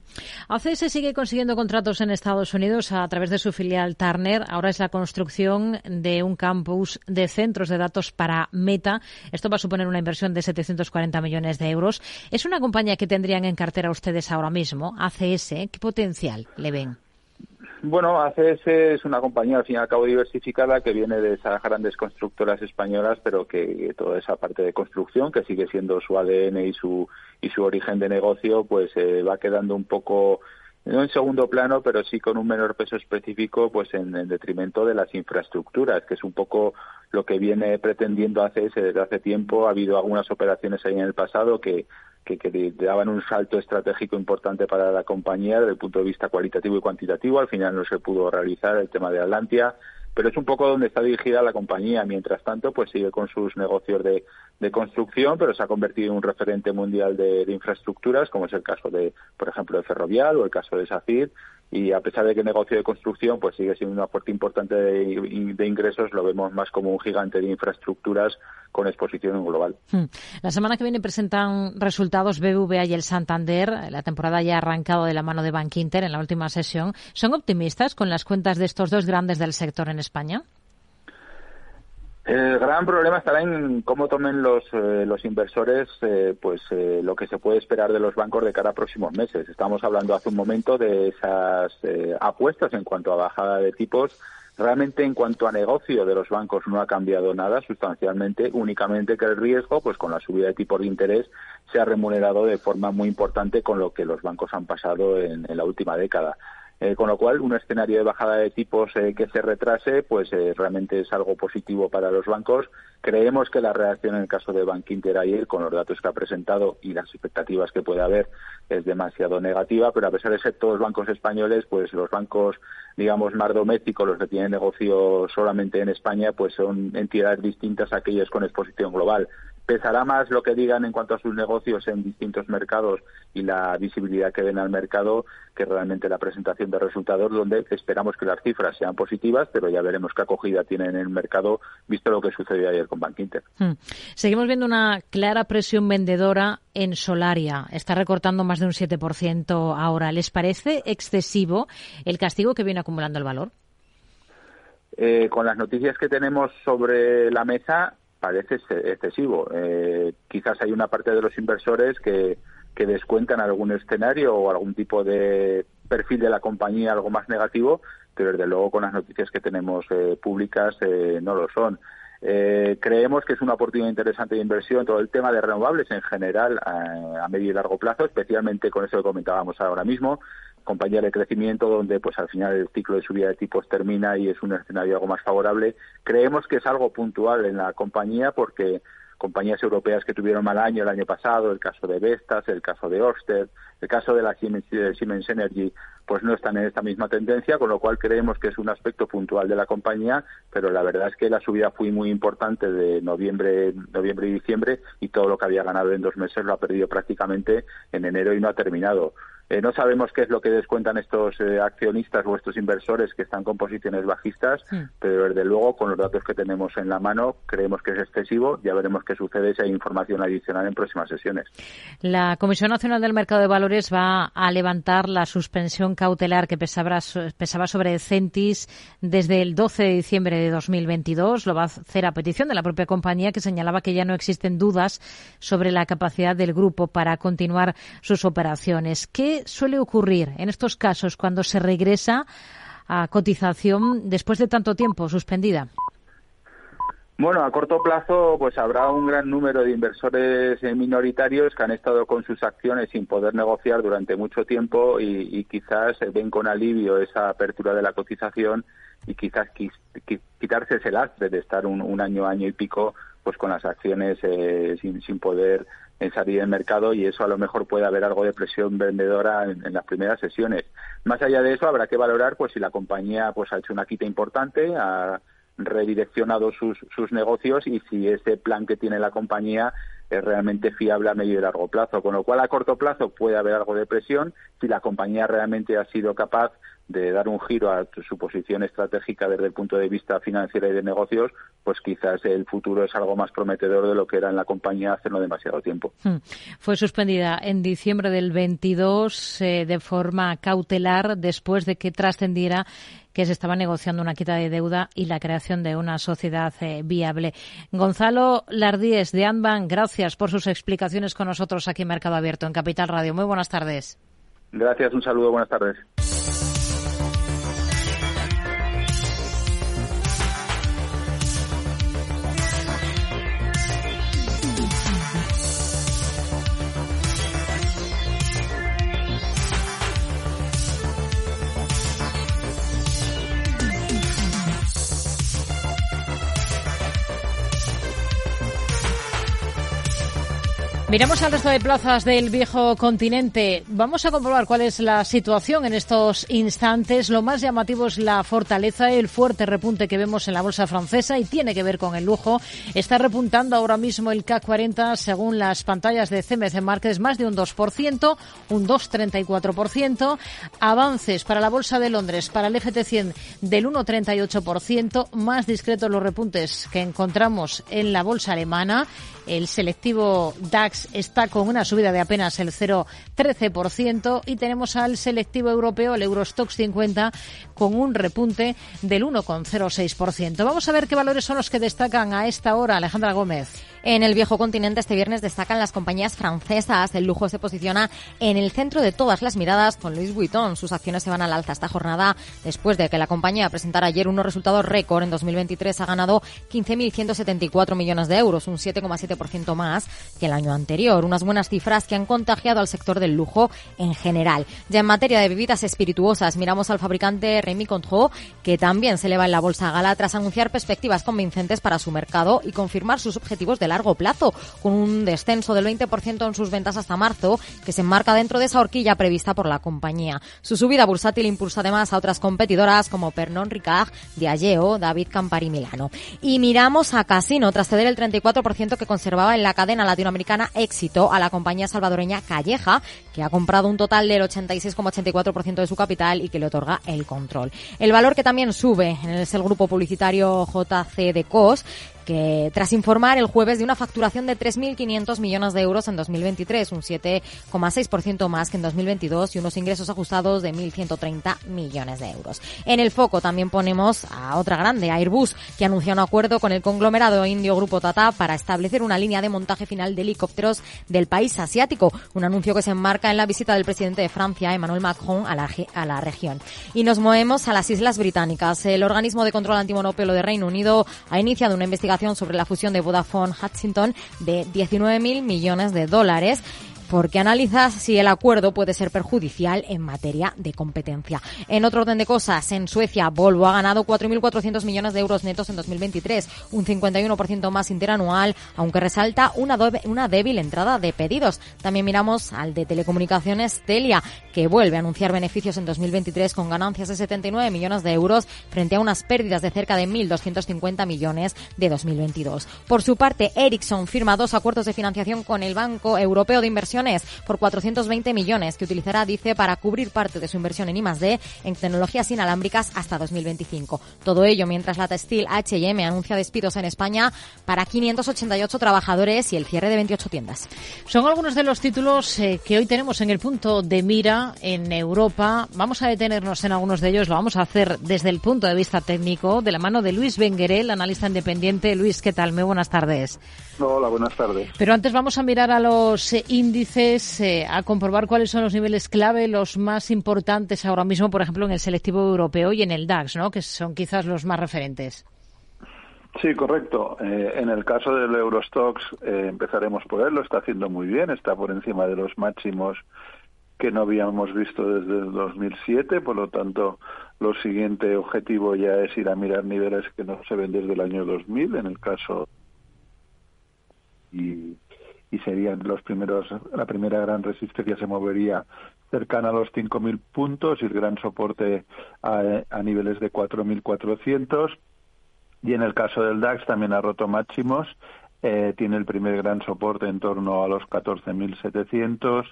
[SPEAKER 1] ACS sigue consiguiendo contratos en Estados Unidos a través de su filial Turner. Ahora es la construcción de un campus de centros de datos para Meta. Esto va a suponer una inversión de 740 millones de euros. ¿Es una compañía que tendrían en cartera ustedes ahora mismo? ACS, ¿qué potencial le ven?
[SPEAKER 12] Bueno, ACS es una compañía al fin y al cabo diversificada que viene de esas grandes constructoras españolas, pero que toda esa parte de construcción, que sigue siendo su ADN y su, y su origen de negocio, pues eh, va quedando un poco no en segundo plano, pero sí con un menor peso específico, pues en, en, detrimento de las infraestructuras, que es un poco lo que viene pretendiendo ACS desde hace tiempo. Ha habido algunas operaciones ahí en el pasado que que, que daban un salto estratégico importante para la compañía desde el punto de vista cualitativo y cuantitativo. Al final no se pudo realizar el tema de Atlantia, pero es un poco donde está dirigida la compañía. Mientras tanto, pues sigue con sus negocios de, construcción, pero se ha convertido en un referente mundial de, de, infraestructuras, como es el caso de, por ejemplo, de Ferrovial o el caso de SACIR, y a pesar de que el negocio de construcción pues sigue siendo una fuerte importante de, ingresos, lo vemos más como un gigante de infraestructuras con exposición global. Hmm.
[SPEAKER 1] La semana que viene presentan resultados BBVA y el Santander. La temporada ya ha arrancado de la mano de Bank Inter en la última sesión. ¿Son optimistas con las cuentas de estos dos grandes del sector en España?
[SPEAKER 12] El gran problema estará en cómo tomen los, eh, los inversores eh, pues eh, lo que se puede esperar de los bancos de cara a próximos meses. Estamos hablando hace un momento de esas apuestas en cuanto a bajada de tipos. Realmente en cuanto a negocio de los bancos no ha cambiado nada sustancialmente, únicamente que el riesgo, pues con la subida de tipos de interés, se ha remunerado de forma muy importante con lo que los bancos han pasado en la última década. Eh, con lo cual, un escenario de bajada de tipos eh, que se retrase, pues eh, realmente es algo positivo para los bancos. Creemos que la reacción en el caso de Bank Inter ayer, con los datos que ha presentado y las expectativas que puede haber, es demasiado negativa, pero a pesar de ser todos bancos españoles, pues los bancos, digamos, más domésticos, los que tienen negocio solamente en España, pues son entidades distintas a aquellas con exposición global pesará más lo que digan en cuanto a sus negocios en distintos mercados y la visibilidad que den al mercado que realmente la presentación de resultados donde esperamos que las cifras sean positivas, pero ya veremos qué acogida tienen en el mercado visto lo que sucedió ayer con Bank Inter. Hmm.
[SPEAKER 1] Seguimos viendo una clara presión vendedora en Solaria. Está recortando más de un 7% ahora. ¿Les parece excesivo el castigo que viene acumulando el valor?
[SPEAKER 12] Eh, con las noticias que tenemos sobre la mesa, parece excesivo. Eh, quizás hay una parte de los inversores que, que descuentan algún escenario o algún tipo de perfil de la compañía algo más negativo, pero desde luego con las noticias que tenemos eh, públicas eh, no lo son. creemos que es una oportunidad interesante de inversión todo el tema de renovables en general a, a medio y largo plazo, especialmente con eso que comentábamos ahora mismo, compañía de crecimiento donde pues al final el ciclo de subida de tipos termina y es un escenario algo más favorable. Creemos que es algo puntual en la compañía porque compañías europeas que tuvieron mal año el año pasado, el caso de Vestas, el caso de Orsted, el caso de la Siemens, Energy, pues no están en esta misma tendencia, con lo cual creemos que es un aspecto puntual de la compañía, pero la verdad es que la subida fue muy importante de noviembre, noviembre y diciembre y todo lo que había ganado en dos meses lo ha perdido prácticamente en enero y no ha terminado. Eh, no sabemos qué es lo que descuentan estos eh, accionistas o estos inversores que están con posiciones bajistas, hmm. pero desde luego con los datos que tenemos en la mano creemos que es excesivo. Ya veremos qué sucede si hay información adicional en próximas sesiones.
[SPEAKER 1] La Comisión Nacional del Mercado de Valores va a levantar la suspensión cautelar que pesaba, pesaba sobre Centis desde el 12 de diciembre de 2022. Lo va a hacer a petición de la propia compañía que señalaba que ya no existen dudas sobre la capacidad del grupo para continuar sus operaciones. ¿Qué suele ocurrir en estos casos cuando se regresa a cotización después de tanto tiempo suspendida?
[SPEAKER 12] Bueno, a corto plazo, pues habrá un gran número de inversores eh, minoritarios que han estado con sus acciones sin poder negociar durante mucho tiempo y, quizás ven con alivio esa apertura de la cotización y quizás quitarse ese lastre de estar un, año, año y pico, pues con las acciones eh, sin, sin poder en salir del mercado y eso a lo mejor puede haber algo de presión vendedora en, las primeras sesiones. Más allá de eso, habrá que valorar pues si la compañía pues ha hecho una quita importante, ha redireccionado sus, sus negocios y si ese plan que tiene la compañía es realmente fiable a medio y largo plazo. Con lo cual, a corto plazo puede haber algo de presión si la compañía realmente ha sido capaz de dar un giro a su posición estratégica desde el punto de vista financiero y de negocios, pues quizás el futuro es algo más prometedor de lo que era en la compañía hace no demasiado tiempo. Hmm.
[SPEAKER 1] Fue suspendida en diciembre del 22 eh, de forma cautelar después de que trascendiera que se estaba negociando una quita de deuda y la creación de una sociedad eh, viable. Gonzalo Lardíez de Anban, gracias por sus explicaciones con nosotros aquí en Mercado Abierto en Capital Radio. Muy buenas tardes.
[SPEAKER 12] Gracias, un saludo, buenas tardes.
[SPEAKER 1] Miramos al resto de plazas del viejo continente. Vamos a comprobar cuál es la situación en estos instantes. Lo más llamativo es la fortaleza, el fuerte repunte que vemos en la bolsa francesa y tiene que ver con el lujo. Está repuntando ahora mismo el CAC 40 según las pantallas de CMC Markets más de un 2%, un 2,34%. Avances para la bolsa de Londres, para el FT100 del 1,38%. Más discretos los repuntes que encontramos en la bolsa alemana el selectivo DAX está con una subida de apenas el 0,13% y tenemos al selectivo europeo, el Eurostox 50, con un repunte del 1,06%. Vamos a ver qué valores son los que destacan a esta hora, Alejandra Gómez.
[SPEAKER 11] En el viejo continente este viernes destacan las compañías francesas. El lujo se posiciona en el centro de todas las miradas con Louis Vuitton. Sus acciones se van al alza esta jornada después de que la compañía presentara ayer unos resultados récord. En 2023 ha ganado 15.174 millones de euros, un 7,7% más que el año anterior. Unas buenas cifras que han contagiado al sector del lujo en general. Ya en materia de bebidas espirituosas, miramos al fabricante Rémy Cointreau, que también se eleva en la bolsa gala tras anunciar perspectivas convincentes para su mercado y confirmar sus objetivos de largo plazo, con un descenso del 20% en sus ventas hasta marzo, que se enmarca dentro de esa horquilla prevista por la compañía. Su subida bursátil impulsa además a otras competidoras como Pernod Ricard, Diageo, David Campari Milano. Y miramos a Casino, tras ceder el 34% que conservaba en la cadena latinoamericana Éxito a la compañía salvadoreña Calleja, que ha comprado un total del 86,84% de su capital y que le otorga el control. El valor que también sube es el grupo publicitario JC de COS, que tras informar el jueves de una facturación de 3.500 millones de euros en 2023, un 7,6% más que en 2022 y unos ingresos ajustados de 1.130 millones de euros. En el foco también ponemos a otra grande, Airbus, que anunció un acuerdo con el conglomerado indio Grupo Tata para establecer una línea de montaje final de helicópteros del país asiático, un anuncio que se enmarca en la visita del presidente de Francia, Emmanuel Macron, a la, a la región. Y nos movemos a las Islas Británicas. El organismo de control antimonopolo de Reino Unido ha iniciado una investigación sobre la fusión de Vodafone Hutchinson de 19.000 millones de dólares porque analiza si el acuerdo puede ser perjudicial en materia de competencia. En otro orden de cosas, en Suecia, Volvo ha ganado 4.400 millones de euros netos en 2023, un 51% más interanual, aunque resalta una, una débil entrada de pedidos. También miramos al de telecomunicaciones Telia, que vuelve a anunciar beneficios en 2023 con ganancias de 79 millones de euros frente a unas pérdidas de cerca de 1.250 millones de 2022. Por su parte, Ericsson firma dos acuerdos de financiación con el Banco Europeo de Inversión inversiones por 420 millones que utilizará, dice, para cubrir parte de su inversión en I+D en tecnologías inalámbricas hasta 2025. Todo ello mientras la textil H&M anuncia despidos en España para 588 trabajadores y el cierre de 28 tiendas.
[SPEAKER 1] Son algunos de los títulos eh, que hoy tenemos en el punto de mira en Europa. Vamos a detenernos en algunos de ellos. Lo vamos a hacer desde el punto de vista técnico, de la mano de Luis Benguerel, analista independiente. Luis, ¿qué tal? Muy buenas tardes.
[SPEAKER 13] Hola, buenas tardes.
[SPEAKER 1] Pero antes vamos a mirar a los eh, índices, eh, a comprobar cuáles son los niveles clave, los más importantes ahora mismo, por ejemplo, en el selectivo europeo y en el DAX, ¿no? que son quizás los más referentes.
[SPEAKER 13] Sí, correcto. Eh, en el caso del Eurostox eh, empezaremos por él, lo está haciendo muy bien, está por encima de los máximos que no habíamos visto desde el 2007, por lo tanto, lo siguiente objetivo ya es ir a mirar niveles que no se ven desde el año 2000, en el caso y, y serían los primeros, la primera gran resistencia se movería cercana a los 5.000 puntos y el gran soporte a, niveles de 4.400 y en el caso del DAX también ha roto máximos, eh, tiene el primer gran soporte en torno a los 14.700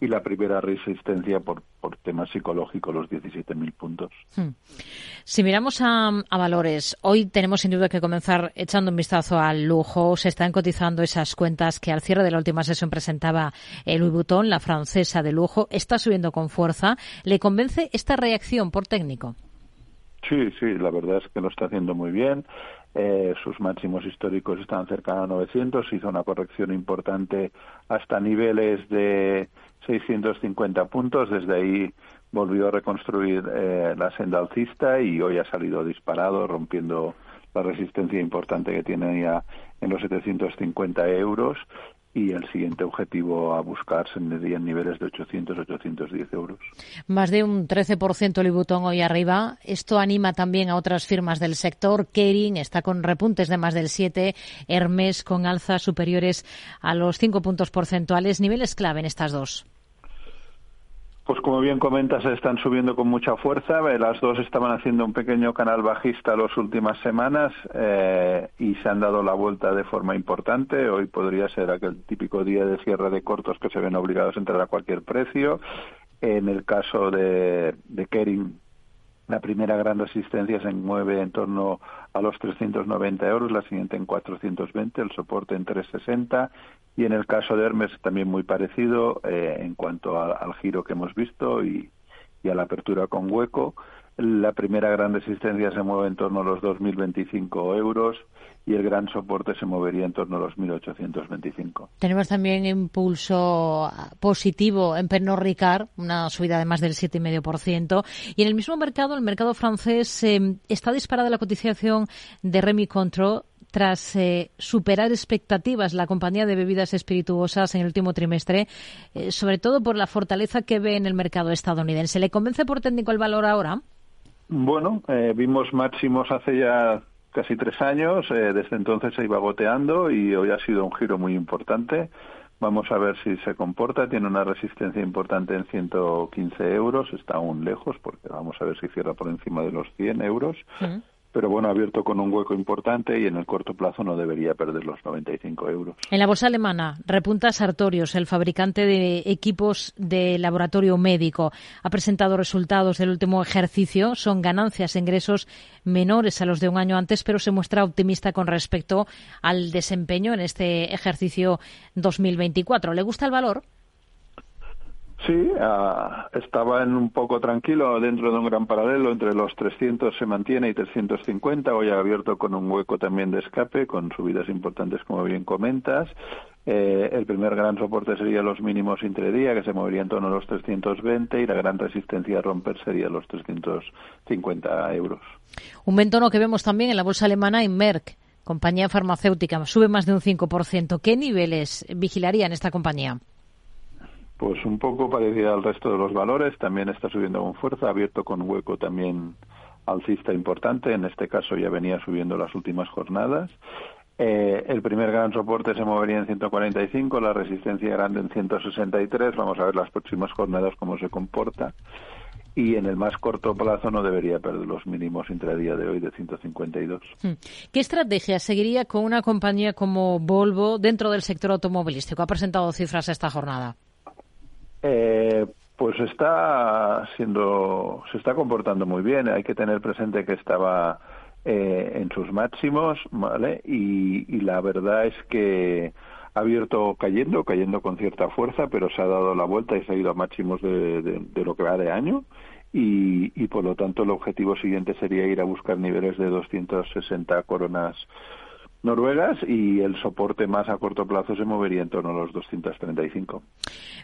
[SPEAKER 13] y la primera resistencia por, por temas psicológicos, los 17.000 puntos.
[SPEAKER 1] Hmm. Si miramos a, a, valores, hoy tenemos sin duda que comenzar echando un vistazo al lujo. Se están cotizando esas cuentas que al cierre de la última sesión presentaba el Louis Vuitton, la francesa de lujo. Está subiendo con fuerza. ¿Le convence esta reacción por técnico?
[SPEAKER 13] Sí, sí, la verdad es que lo está haciendo muy bien. Eh, sus máximos históricos están cerca a 900. Hizo una corrección importante hasta niveles de 650 puntos. Desde ahí volvió a reconstruir eh, la senda alcista y hoy ha salido disparado, rompiendo la resistencia importante que tiene ya en los 750 euros y el siguiente objetivo a buscar se en niveles de 800-810 euros.
[SPEAKER 1] Más de un 13% el Vuitton hoy arriba. Esto anima también a otras firmas del sector. Kering está con repuntes de más del 7, Hermes con alzas superiores a los 5 puntos porcentuales. Niveles clave en estas dos.
[SPEAKER 13] Pues como bien comentas, están subiendo con mucha fuerza. Eh, las dos estaban haciendo un pequeño canal bajista las últimas semanas eh, y se han dado la vuelta de forma importante. Hoy podría ser aquel típico día de cierre de cortos que se ven obligados a entrar a cualquier precio. En el caso de, de Kering, la primera gran resistencia se mueve en torno a los 390 euros, la siguiente en 420, el soporte en 360 y en el caso de Hermes también muy parecido eh, en cuanto al giro que hemos visto y, y, a la apertura con hueco. La primera gran resistencia se mueve en torno a los 2.025 euros y el gran soporte se movería en torno a los 1.825.
[SPEAKER 1] Tenemos también impulso positivo en Pernod Ricard, una subida de más del 7,5%. Y en el mismo mercado, el mercado francés, eh, está disparada la cotización de Remy Control tras eh, superar expectativas la compañía de bebidas espirituosas en el último trimestre, eh, sobre todo por la fortaleza que ve en el mercado estadounidense. ¿Le convence por técnico el valor ahora?
[SPEAKER 13] Bueno, eh, vimos máximos hace ya casi tres años, desde entonces se iba goteando y hoy ha sido un giro muy importante. Vamos a ver si se comporta. Tiene una resistencia importante en 115 euros. Está aún lejos porque vamos a ver si cierra por encima de los 100 euros pero bueno, abierto con un hueco importante y en el corto plazo no debería perder los 95 euros.
[SPEAKER 1] En la bolsa alemana, repunta Sartorius, el fabricante de equipos de laboratorio médico. Ha presentado resultados del último ejercicio. Son ganancias e ingresos menores a los de un año antes, pero se muestra optimista con respecto al desempeño en este ejercicio 2024. ¿Le gusta el valor?
[SPEAKER 13] Sí, uh, estaba en un poco tranquilo dentro de un gran paralelo entre los 300 se mantiene y 350. Hoy ha abierto con un hueco también de escape, con subidas importantes como bien comentas. Eh, el primer gran soporte sería los mínimos intradía, que se movería en torno a los 320, y la gran resistencia a romper sería los 350 euros.
[SPEAKER 1] Un ventono que vemos también en la bolsa alemana en Merck, compañía farmacéutica, sube más de un 5%. ¿Qué niveles vigilarían esta compañía?
[SPEAKER 13] Pues un poco parecida al resto de los valores, también está subiendo con fuerza, abierto con hueco también alcista importante, en este caso ya venía subiendo las últimas jornadas. Eh, el primer gran soporte se movería en 145, la resistencia grande en 163, vamos a ver las próximas jornadas cómo se comporta. Y en el más corto plazo no debería perder los mínimos intradía de hoy de 152. Hmm.
[SPEAKER 1] ¿Qué estrategia seguiría con una compañía como Volvo dentro del sector automovilístico? Ha presentado cifras esta jornada.
[SPEAKER 13] Eh, pues está siendo, se está comportando muy bien. Hay que tener presente que estaba eh, en sus máximos, ¿vale? Y, la verdad es que ha abierto cayendo, cayendo con cierta fuerza, pero se ha dado la vuelta y se ha ido a máximos de, de lo que va de año y, por lo tanto el objetivo siguiente sería ir a buscar niveles de 260 coronas noruegas y el soporte más a corto plazo se movería en torno a los 235.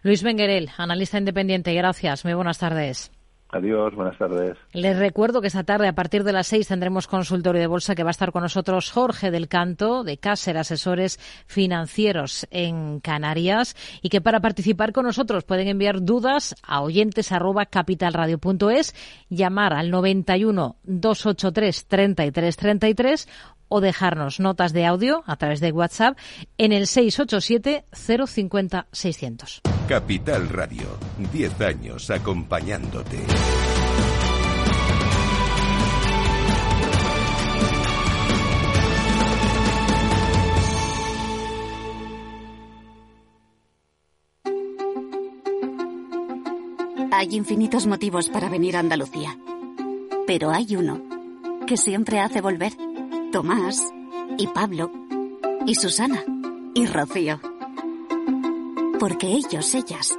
[SPEAKER 1] Luis Benguerel, analista independiente, gracias. Muy buenas tardes.
[SPEAKER 13] Adiós, buenas tardes.
[SPEAKER 1] Les recuerdo que esta tarde, a partir de las seis, tendremos consultorio de bolsa que va a estar con nosotros Jorge del Canto, de Caser Asesores Financieros en Canarias, y que para participar con nosotros pueden enviar dudas a oyentes arroba capitalradio.es, llamar al 91 283 3333 o dejarnos notas de audio a través de WhatsApp en el 687 050 600.
[SPEAKER 7] Capital Radio, 10 años acompañándote.
[SPEAKER 14] Hay infinitos motivos para venir a Andalucía, pero hay uno que siempre hace volver. Tomás y Pablo y Susana y Rocío. Porque ellos, ellas,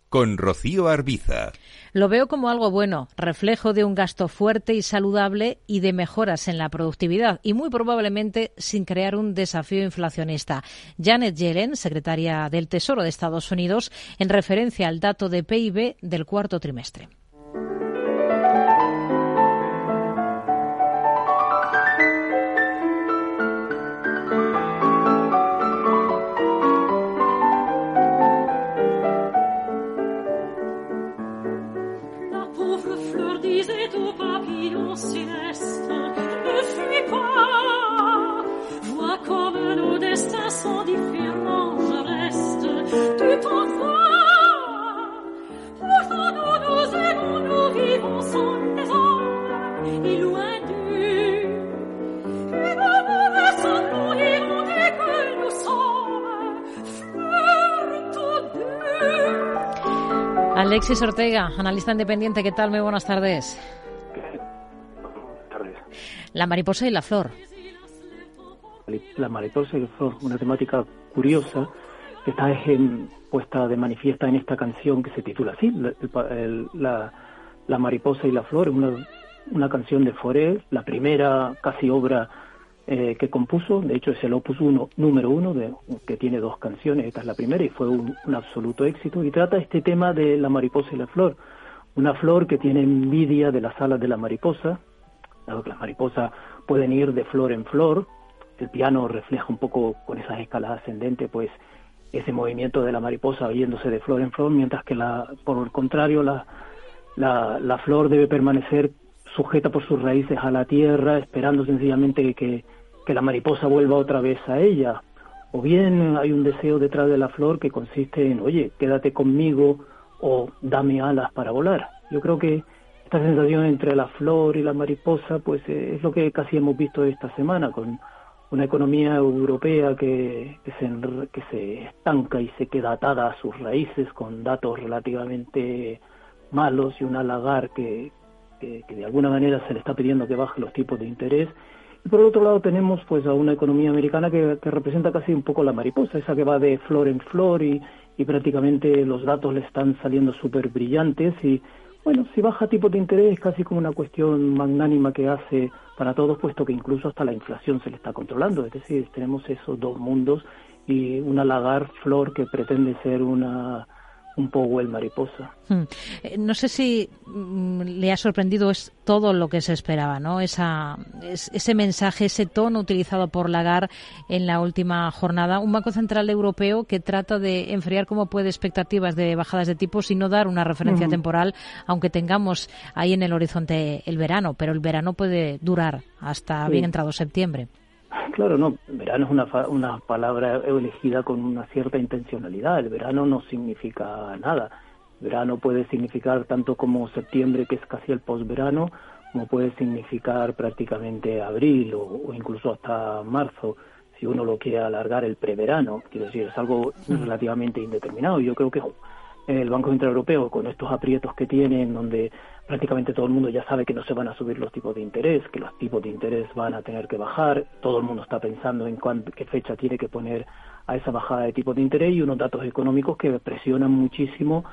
[SPEAKER 7] con Rocío Arbiza.
[SPEAKER 1] Lo veo como algo bueno, reflejo de un gasto fuerte y saludable y de mejoras en la productividad y muy probablemente sin crear un desafío inflacionista. Janet Yellen, secretaria del Tesoro de Estados Unidos, en referencia al dato de PIB del cuarto trimestre. Alexis Ortega, analista independiente, ¿qué tal? Muy buenas tardes. Buenas tardes. La mariposa y la flor.
[SPEAKER 15] La mariposa y la flor, una temática curiosa que está puesta de manifiesta en esta canción que se titula así, la, la, mariposa y la flor, una, una canción de Forel, la primera casi obra eh, que compuso, de hecho es el opus uno, número uno, de, que tiene dos canciones, esta es la primera y fue un, absoluto éxito, y trata este tema de la mariposa y la flor, una flor que tiene envidia de las alas de la mariposa, dado que las mariposas pueden ir de flor en flor, el piano refleja un poco con esas escalas ascendentes, pues ese movimiento de la mariposa yéndose de flor en flor, mientras que la, por el contrario la, la flor debe permanecer sujeta por sus raíces a la tierra, esperando sencillamente que, que la mariposa vuelva otra vez a ella. O bien hay un deseo detrás de la flor que consiste en, oye, quédate conmigo o dame alas para volar. Yo creo que esta sensación entre la flor y la mariposa, pues eh, es lo que casi hemos visto esta semana con una economía europea que, que, se, que se estanca y se queda atada a sus raíces con datos relativamente malos y una lagar que, que, que de alguna manera se le está pidiendo que baje los tipos de interés y por el otro lado tenemos pues a una economía americana que, representa casi un poco la mariposa, esa que va de flor en flor y, y prácticamente los datos le están saliendo súper brillantes y bueno, si baja tipo de interés es casi como una cuestión magnánima que hace para todos, puesto que incluso hasta la inflación se le está controlando. Es decir, tenemos esos dos mundos y una lagar flor que pretende ser una un Powell mariposa.
[SPEAKER 1] Hmm. Eh, no sé si mm, le ha sorprendido es todo lo que se esperaba, ¿no? Esa, ese mensaje, ese tono utilizado por Lagarde en la última jornada. Un Banco Central Europeo que trata de enfriar como puede expectativas de bajadas de tipos y no dar una referencia temporal, aunque tengamos ahí en el horizonte el verano. Pero el verano puede durar hasta bien entrado septiembre.
[SPEAKER 15] Claro, no, verano es una, una palabra elegida con una cierta intencionalidad. El verano no significa nada. Verano puede significar tanto como septiembre, que es casi el posverano, como puede significar prácticamente abril o, incluso hasta marzo, si uno lo quiere alargar el preverano. Quiero decir, es algo relativamente indeterminado. Yo creo que el Banco Central Europeo, con estos aprietos que tiene, en donde prácticamente todo el mundo ya sabe que no se van a subir los tipos de interés, que los tipos de interés van a tener que bajar, todo el mundo está pensando en qué fecha tiene que poner a esa bajada de tipos de interés y unos datos económicos que presionan muchísimo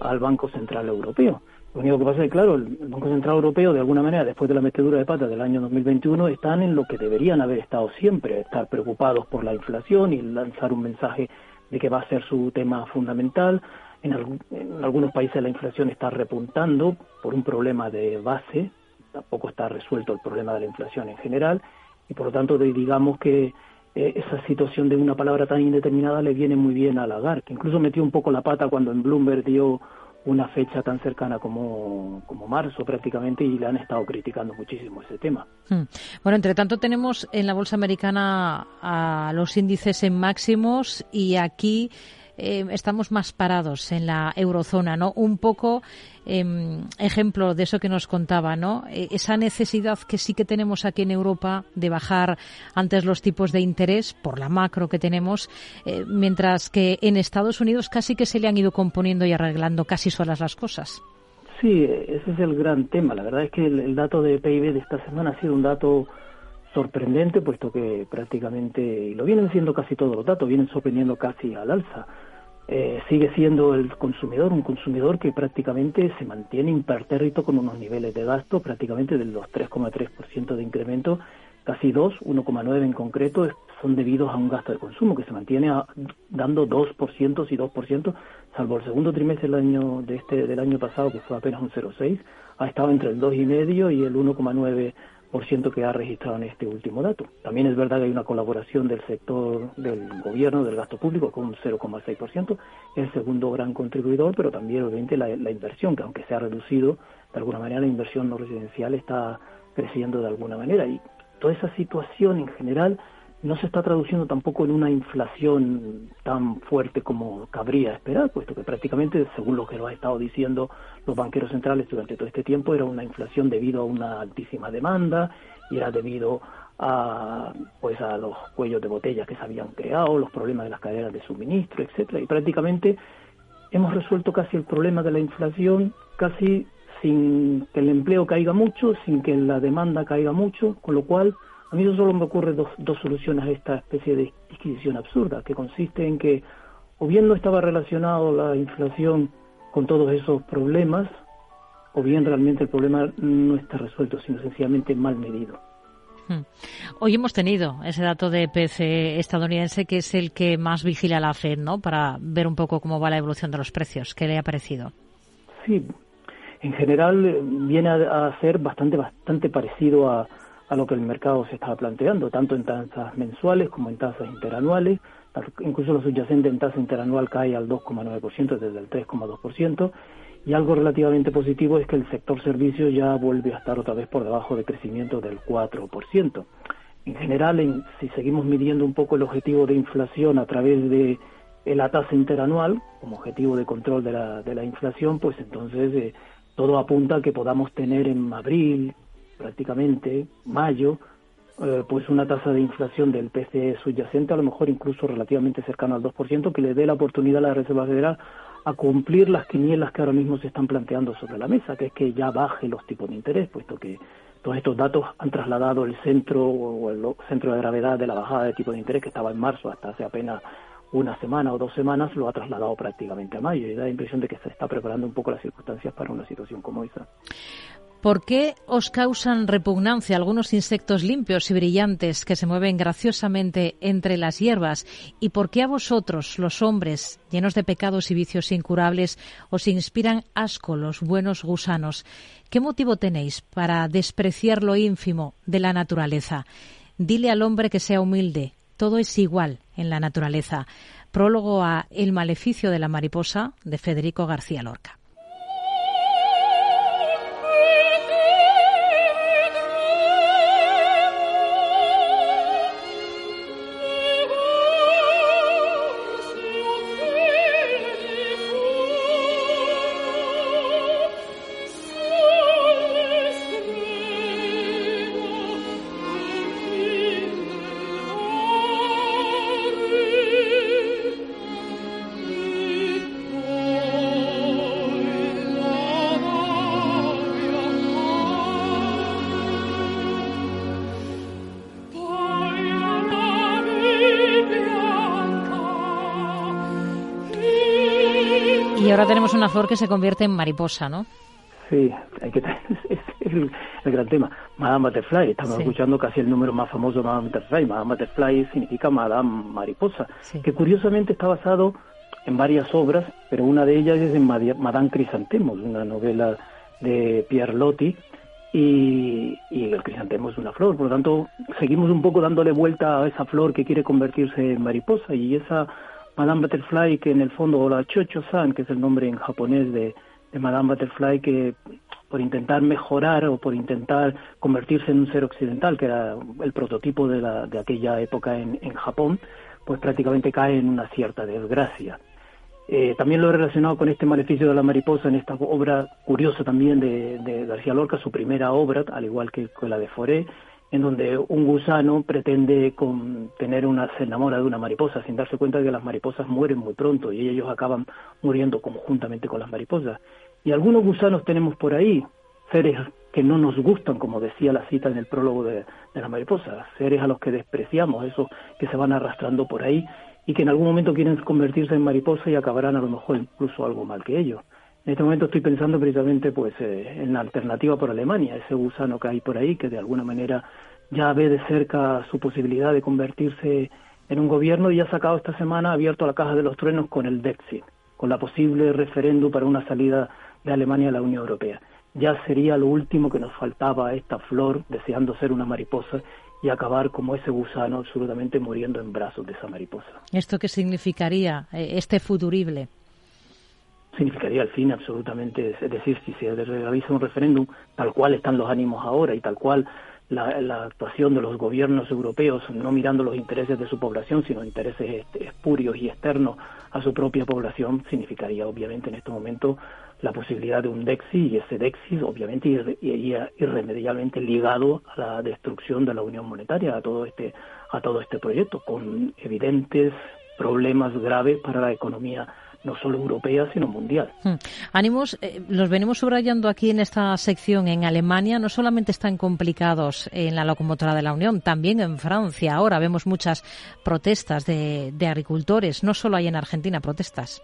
[SPEAKER 15] al Banco Central Europeo. Lo único que pasa es que, claro, el Banco Central Europeo, de alguna manera, después de la metedura de pata del año 2021, están en lo que deberían haber estado siempre, estar preocupados por la inflación y lanzar un mensaje de que va a ser su tema fundamental, en, algunos países la inflación está repuntando por un problema de base, tampoco está resuelto el problema de la inflación en general, y por lo tanto digamos que eh, esa situación de una palabra tan indeterminada le viene muy bien a Lagarde, que incluso metió un poco la pata cuando en Bloomberg dio una fecha tan cercana como, como marzo prácticamente y le han estado criticando muchísimo ese tema.
[SPEAKER 1] Hmm. Bueno, entre tanto tenemos en la bolsa americana a los índices en máximos y aquí eh, estamos más parados en la eurozona, ¿no? Un poco em, ejemplo de eso que nos contaba, ¿no? E, esa necesidad que sí que tenemos aquí en Europa de bajar antes los tipos de interés por la macro que tenemos, eh, mientras que en Estados Unidos casi que se le han ido componiendo y arreglando casi solas las cosas.
[SPEAKER 15] Sí, ese es el gran tema. La verdad es que el dato de PIB de esta semana ha sido un dato sorprendente, puesto que prácticamente, y lo vienen siendo casi todos los datos, vienen sorprendiendo casi al alza. Eh, sigue siendo el consumidor un consumidor que prácticamente se mantiene impertérrito con unos niveles de gasto prácticamente de los 3,3% de incremento, casi 2, 1,9 en concreto, son debidos a un gasto de consumo que se mantiene dando 2% y 2%, salvo el segundo trimestre del año, de este, del año pasado que fue apenas un 0,6, ha estado entre el 2,5 y el 1,9 por ciento que ha registrado en este último dato. También es verdad que hay una colaboración del sector del gobierno, del gasto público, con un 0,6%, el segundo gran contribuidor, pero también obviamente la, la, inversión, que aunque se ha reducido, de alguna manera la inversión no residencial está creciendo de alguna manera. Y toda esa situación en general no se está traduciendo tampoco en una inflación tan fuerte como cabría esperar, puesto que prácticamente, según lo que lo ha estado diciendo los banqueros centrales durante todo este tiempo, era una inflación debido a una altísima demanda y era debido a pues a los cuellos de botella que se habían creado, los problemas de las cadenas de suministro, etcétera, y prácticamente hemos resuelto casi el problema de la inflación casi sin que el empleo caiga mucho, sin que la demanda caiga mucho, con lo cual a mí solo me ocurren dos, dos soluciones a esta especie de disquisición absurda, que consiste en que o bien no estaba relacionado la inflación con todos esos problemas, o bien realmente el problema no está resuelto, sino sencillamente mal medido.
[SPEAKER 1] Hmm. Hoy hemos tenido ese dato de PCE estadounidense que es el que más vigila la Fed, ¿no? Para ver un poco cómo va la evolución de los precios. ¿Qué le ha parecido?
[SPEAKER 15] Sí, en general eh, viene a ser bastante, bastante parecido a, a lo que el mercado se estaba planteando, tanto en tasas mensuales como en tasas interanuales. Incluso lo subyacente en tasa interanual cae al 2,9% desde el 3,2%. Y algo relativamente positivo es que el sector servicios ya vuelve a estar otra vez por debajo de crecimiento del 4%. En general, si seguimos midiendo un poco el objetivo de inflación a través de la tasa interanual como objetivo de control de la, de la inflación, pues entonces eh, todo apunta a que podamos tener en abril, prácticamente mayo, eh, pues una tasa de inflación del PCE subyacente, a lo mejor incluso relativamente cercano al 2%, que le dé la oportunidad a la Reserva Federal a cumplir las quinielas que ahora mismo se están planteando sobre la mesa, que es que ya baje los tipos de interés, puesto que todos estos datos han trasladado el centro o el centro de gravedad de la bajada de tipo de interés que estaba en marzo hasta hace apenas una semana o dos semanas, lo ha trasladado prácticamente a mayo y da la impresión de que se está preparando un poco las circunstancias para una situación como esa.
[SPEAKER 1] ¿Por qué os causan repugnancia algunos insectos limpios y brillantes que se mueven graciosamente entre las hierbas? ¿Y por qué a vosotros, los hombres, llenos de pecados y vicios incurables, os inspiran asco los buenos gusanos? ¿Qué motivo tenéis para despreciar lo ínfimo de la naturaleza? Dile al hombre que sea humilde. Todo es igual en la naturaleza. Prólogo a El maleficio de la mariposa de Federico García Lorca. Flor que se convierte en mariposa, ¿no?
[SPEAKER 15] Sí, hay que es, el, gran tema. Madame Butterfly, estamos escuchando casi el número más famoso de Madame Butterfly. Madame Butterfly significa Madame Mariposa, que curiosamente está basado en varias obras, pero una de ellas es en Madame Crisantemos, una novela de Pierre Loti, y, el crisantemo es una flor, por lo tanto seguimos un poco dándole vuelta a esa flor que quiere convertirse en mariposa y esa Madame Butterfly que en el fondo, o la Chocho-san, que es el nombre en japonés de, Madame Butterfly, que por intentar mejorar o por intentar convertirse en un ser occidental, que era el prototipo de, la, de aquella época en, Japón, pues prácticamente cae en una cierta desgracia. Eh, también lo he relacionado con este maleficio de la mariposa en esta obra curiosa también de, García Lorca, su primera obra, al igual que, con la de Foré, en donde un gusano pretende con tener una, se enamora de una mariposa sin darse cuenta de que las mariposas mueren muy pronto y ellos acaban muriendo conjuntamente con las mariposas. Y algunos gusanos tenemos por ahí, seres que no nos gustan, como decía la cita en el prólogo de, de la mariposa, seres a los que despreciamos, esos que se van arrastrando por ahí y que en algún momento quieren convertirse en mariposa y acabarán a lo mejor incluso algo mal que ellos. En este momento estoy pensando precisamente pues eh, en la alternativa por Alemania, ese gusano que hay por ahí que de alguna manera ya ve de cerca su posibilidad de convertirse en un gobierno y ha sacado esta semana abierto la caja de los truenos con el Dexit, con la posible referéndum para una salida de Alemania a la Unión Europea. Ya sería lo último que nos faltaba a esta flor deseando ser una mariposa y acabar como ese gusano absolutamente muriendo en brazos de esa mariposa.
[SPEAKER 1] ¿Esto qué significaría, eh, este futurible?
[SPEAKER 15] Significaría al fin absolutamente, decir, si se realiza un referéndum tal cual están los ánimos ahora y tal cual la, actuación de los gobiernos europeos, no mirando los intereses de su población, sino intereses espurios y externos a su propia población, significaría obviamente en este momento la posibilidad de un Dexi y ese Dexi obviamente iría irremediablemente ligado a la destrucción de la unión monetaria, a todo este a todo este proyecto con evidentes problemas graves para la economía no solo europea, sino mundial.
[SPEAKER 1] Hmm. Ánimos, eh, los venimos subrayando aquí en esta sección. En Alemania no solamente están complicados en la locomotora de la Unión, también en Francia. Ahora vemos muchas protestas de, de agricultores. No solo hay en Argentina protestas.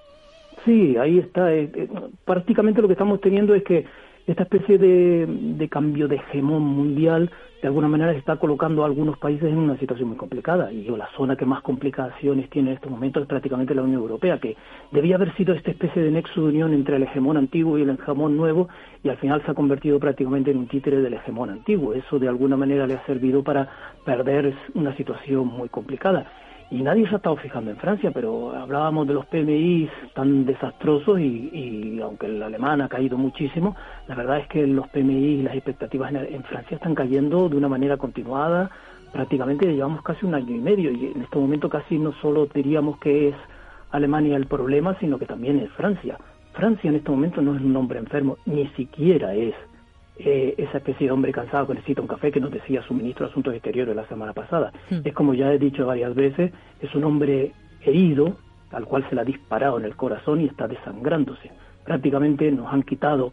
[SPEAKER 15] Sí, ahí está. Eh, eh, prácticamente lo que estamos teniendo es que esta especie de, cambio de hegemón mundial de alguna manera está colocando a algunos países en una situación muy complicada. Y la zona que más complicaciones tiene en este momento es prácticamente la Unión Europea, que debía haber sido esta especie de nexo de unión entre el hegemón antiguo y el hegemón nuevo, y al final se ha convertido prácticamente en un títere del hegemón antiguo. Eso de alguna manera le ha servido para perder una situación muy complicada y nadie se ha estado fijando en Francia, pero hablábamos de los PMI tan desastrosos y, aunque el alemán ha caído muchísimo, la verdad es que los PMI y las expectativas en, Francia están cayendo de una manera continuada, prácticamente llevamos casi un año y medio y en este momento casi no solo diríamos que es Alemania el problema, sino que también es Francia. Francia en este momento no es un hombre enfermo, ni siquiera es eh, esa especie de hombre cansado que necesita un café que nos decía su ministro de Asuntos Exteriores la semana pasada. Hmm. Es como ya he dicho varias veces, es un hombre herido, al cual se le ha disparado en el corazón y está desangrándose. Prácticamente nos han quitado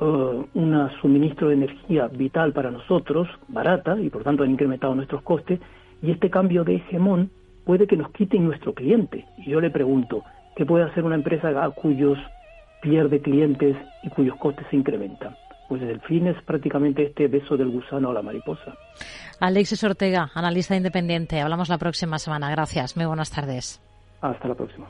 [SPEAKER 15] uh, un suministro de energía vital para nosotros, barata, y por tanto han incrementado nuestros costes, y este cambio de hegemón puede que nos quiten nuestro cliente. Y yo le pregunto, ¿qué puede hacer una empresa a cuyos pierde clientes y cuyos costes se incrementan? Pues el fin es prácticamente este beso del gusano a la mariposa.
[SPEAKER 1] Alexis Ortega, analista independiente. Hablamos la próxima semana. Gracias. Muy buenas tardes.
[SPEAKER 15] Hasta la próxima.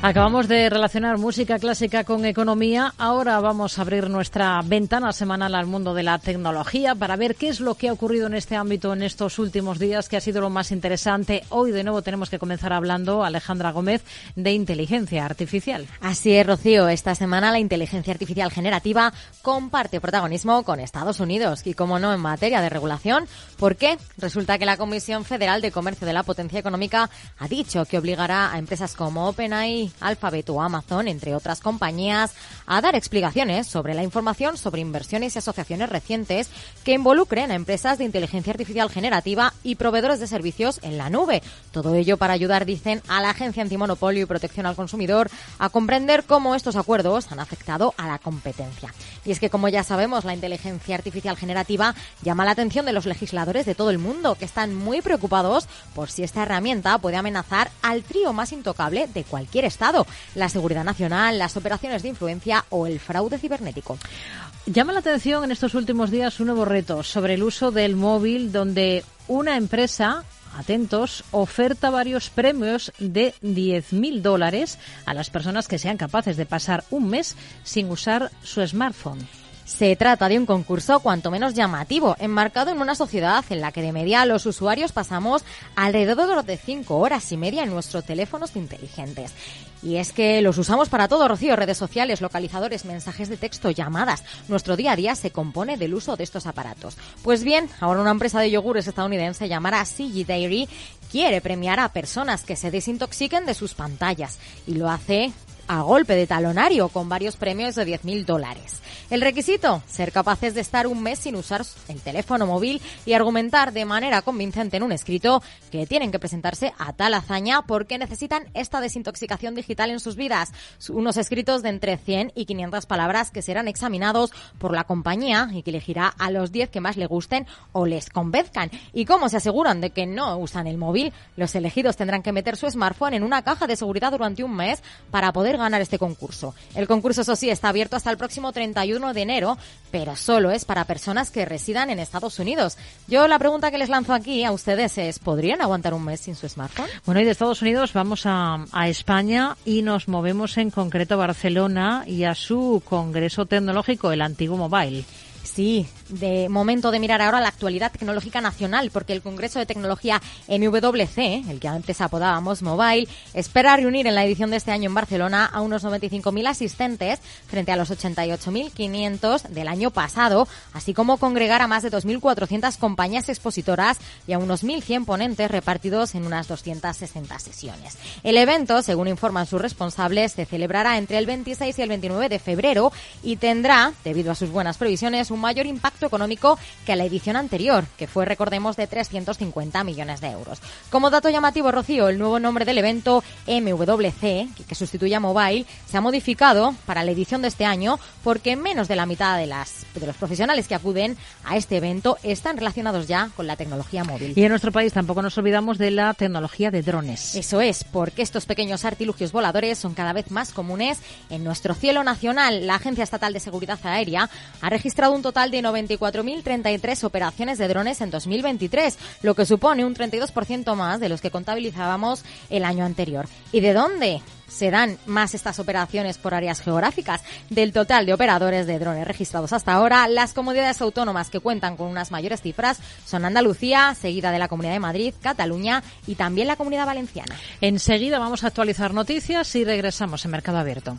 [SPEAKER 1] Acabamos de relacionar música clásica con economía. Ahora vamos a abrir nuestra ventana semanal al mundo de la tecnología para ver qué es lo que ha ocurrido en este ámbito en estos últimos días, que ha sido lo más interesante. Hoy de nuevo tenemos que comenzar hablando, Alejandra Gómez, de inteligencia artificial.
[SPEAKER 11] Así es, Rocío. Esta semana la inteligencia artificial generativa comparte protagonismo con Estados Unidos y, como no, en materia de regulación. ¿Por qué? Resulta que la Comisión Federal de Comercio de la Potencia Económica ha dicho que obligará a empresas como OpenAI Alphabet o Amazon, entre otras compañías, a dar explicaciones sobre la información sobre inversiones y asociaciones recientes que involucren a empresas de inteligencia artificial generativa y proveedores de servicios en la nube. Todo ello para ayudar, dicen, a la Agencia Antimonopolio y Protección al Consumidor a comprender cómo estos acuerdos han afectado a la competencia. Y es que, como ya sabemos, la inteligencia artificial generativa llama la atención de los legisladores de todo el mundo, que están muy preocupados por si esta herramienta puede amenazar al trío más intocable de cualquier Estado Estado, la seguridad nacional, las operaciones de influencia o el fraude cibernético.
[SPEAKER 1] Llama la atención en estos últimos días un nuevo reto sobre el uso del móvil donde una empresa atentos, oferta varios premios de 10.000 dólares a las personas que sean capaces de pasar un mes sin usar su smartphone.
[SPEAKER 11] Se trata de un concurso cuanto menos llamativo, enmarcado en una sociedad en la que de media los usuarios pasamos alrededor de cinco horas y media en nuestros teléfonos inteligentes. Y es que los usamos para todo, Rocío, redes sociales, localizadores, mensajes de texto, llamadas. Nuestro día a día se compone del uso de estos aparatos. Pues bien, ahora una empresa de yogures estadounidense llamada CG Dairy quiere premiar a personas que se desintoxiquen de sus pantallas y lo hace a golpe de talonario con varios premios de 10.000 dólares. El requisito, ser capaces de estar un mes sin usar el teléfono móvil y argumentar de manera convincente en un escrito que tienen que presentarse a tal hazaña porque necesitan esta desintoxicación digital en sus vidas. Unos escritos de entre 100 y 500 palabras que serán examinados por la compañía y que elegirá a los 10 que más le gusten o les convenzcan. ¿Y cómo se aseguran de que no usan el móvil? Los elegidos tendrán que meter su smartphone en una caja de seguridad durante un mes para poder ganar este concurso. El concurso, eso sí, está abierto hasta el próximo 31 de enero, pero solo es para personas que residan en Estados Unidos. Yo la pregunta que les lanzo aquí a ustedes es, ¿podrían aguantar un mes sin su smartphone?
[SPEAKER 1] Bueno, y de Estados Unidos vamos a, a España y nos movemos en concreto a Barcelona y a su Congreso Tecnológico, el antiguo Mobile.
[SPEAKER 11] Sí, de momento de mirar ahora la actualidad tecnológica nacional, porque el Congreso de Tecnología MWC, el que antes apodábamos Mobile, espera reunir en la edición de este año en Barcelona a unos 95.000 asistentes frente a los 88.500 del año pasado, así como congregar a más de 2.400 compañías expositoras y a unos 1.100 ponentes repartidos en unas 260 sesiones. El evento, según informan sus responsables, se celebrará entre el 26 y el 29 de febrero y tendrá, debido a sus buenas previsiones, un mayor impacto económico que la edición anterior, que fue, recordemos, de 350 millones de euros. Como dato llamativo, Rocío, el nuevo nombre del evento MWC, que sustituye a Mobile, se ha modificado para la edición de este año porque menos de la mitad de, las, de los profesionales que acuden a este evento están relacionados ya con la tecnología móvil.
[SPEAKER 1] Y en nuestro país tampoco nos olvidamos de la tecnología de drones.
[SPEAKER 11] Eso es, porque estos pequeños artilugios voladores son cada vez más comunes en nuestro cielo nacional. La Agencia Estatal de Seguridad Aérea ha registrado un total de 90 24.033 operaciones de drones en 2023, lo que supone un 32% más de los que contabilizábamos el año anterior. ¿Y de dónde? se dan más estas operaciones por áreas geográficas. Del total de operadores de drones registrados hasta ahora, las comunidades autónomas que cuentan con unas mayores cifras son Andalucía, seguida de la Comunidad de Madrid, Cataluña y también la Comunidad Valenciana.
[SPEAKER 1] Enseguida vamos a actualizar noticias y regresamos en Mercado Abierto.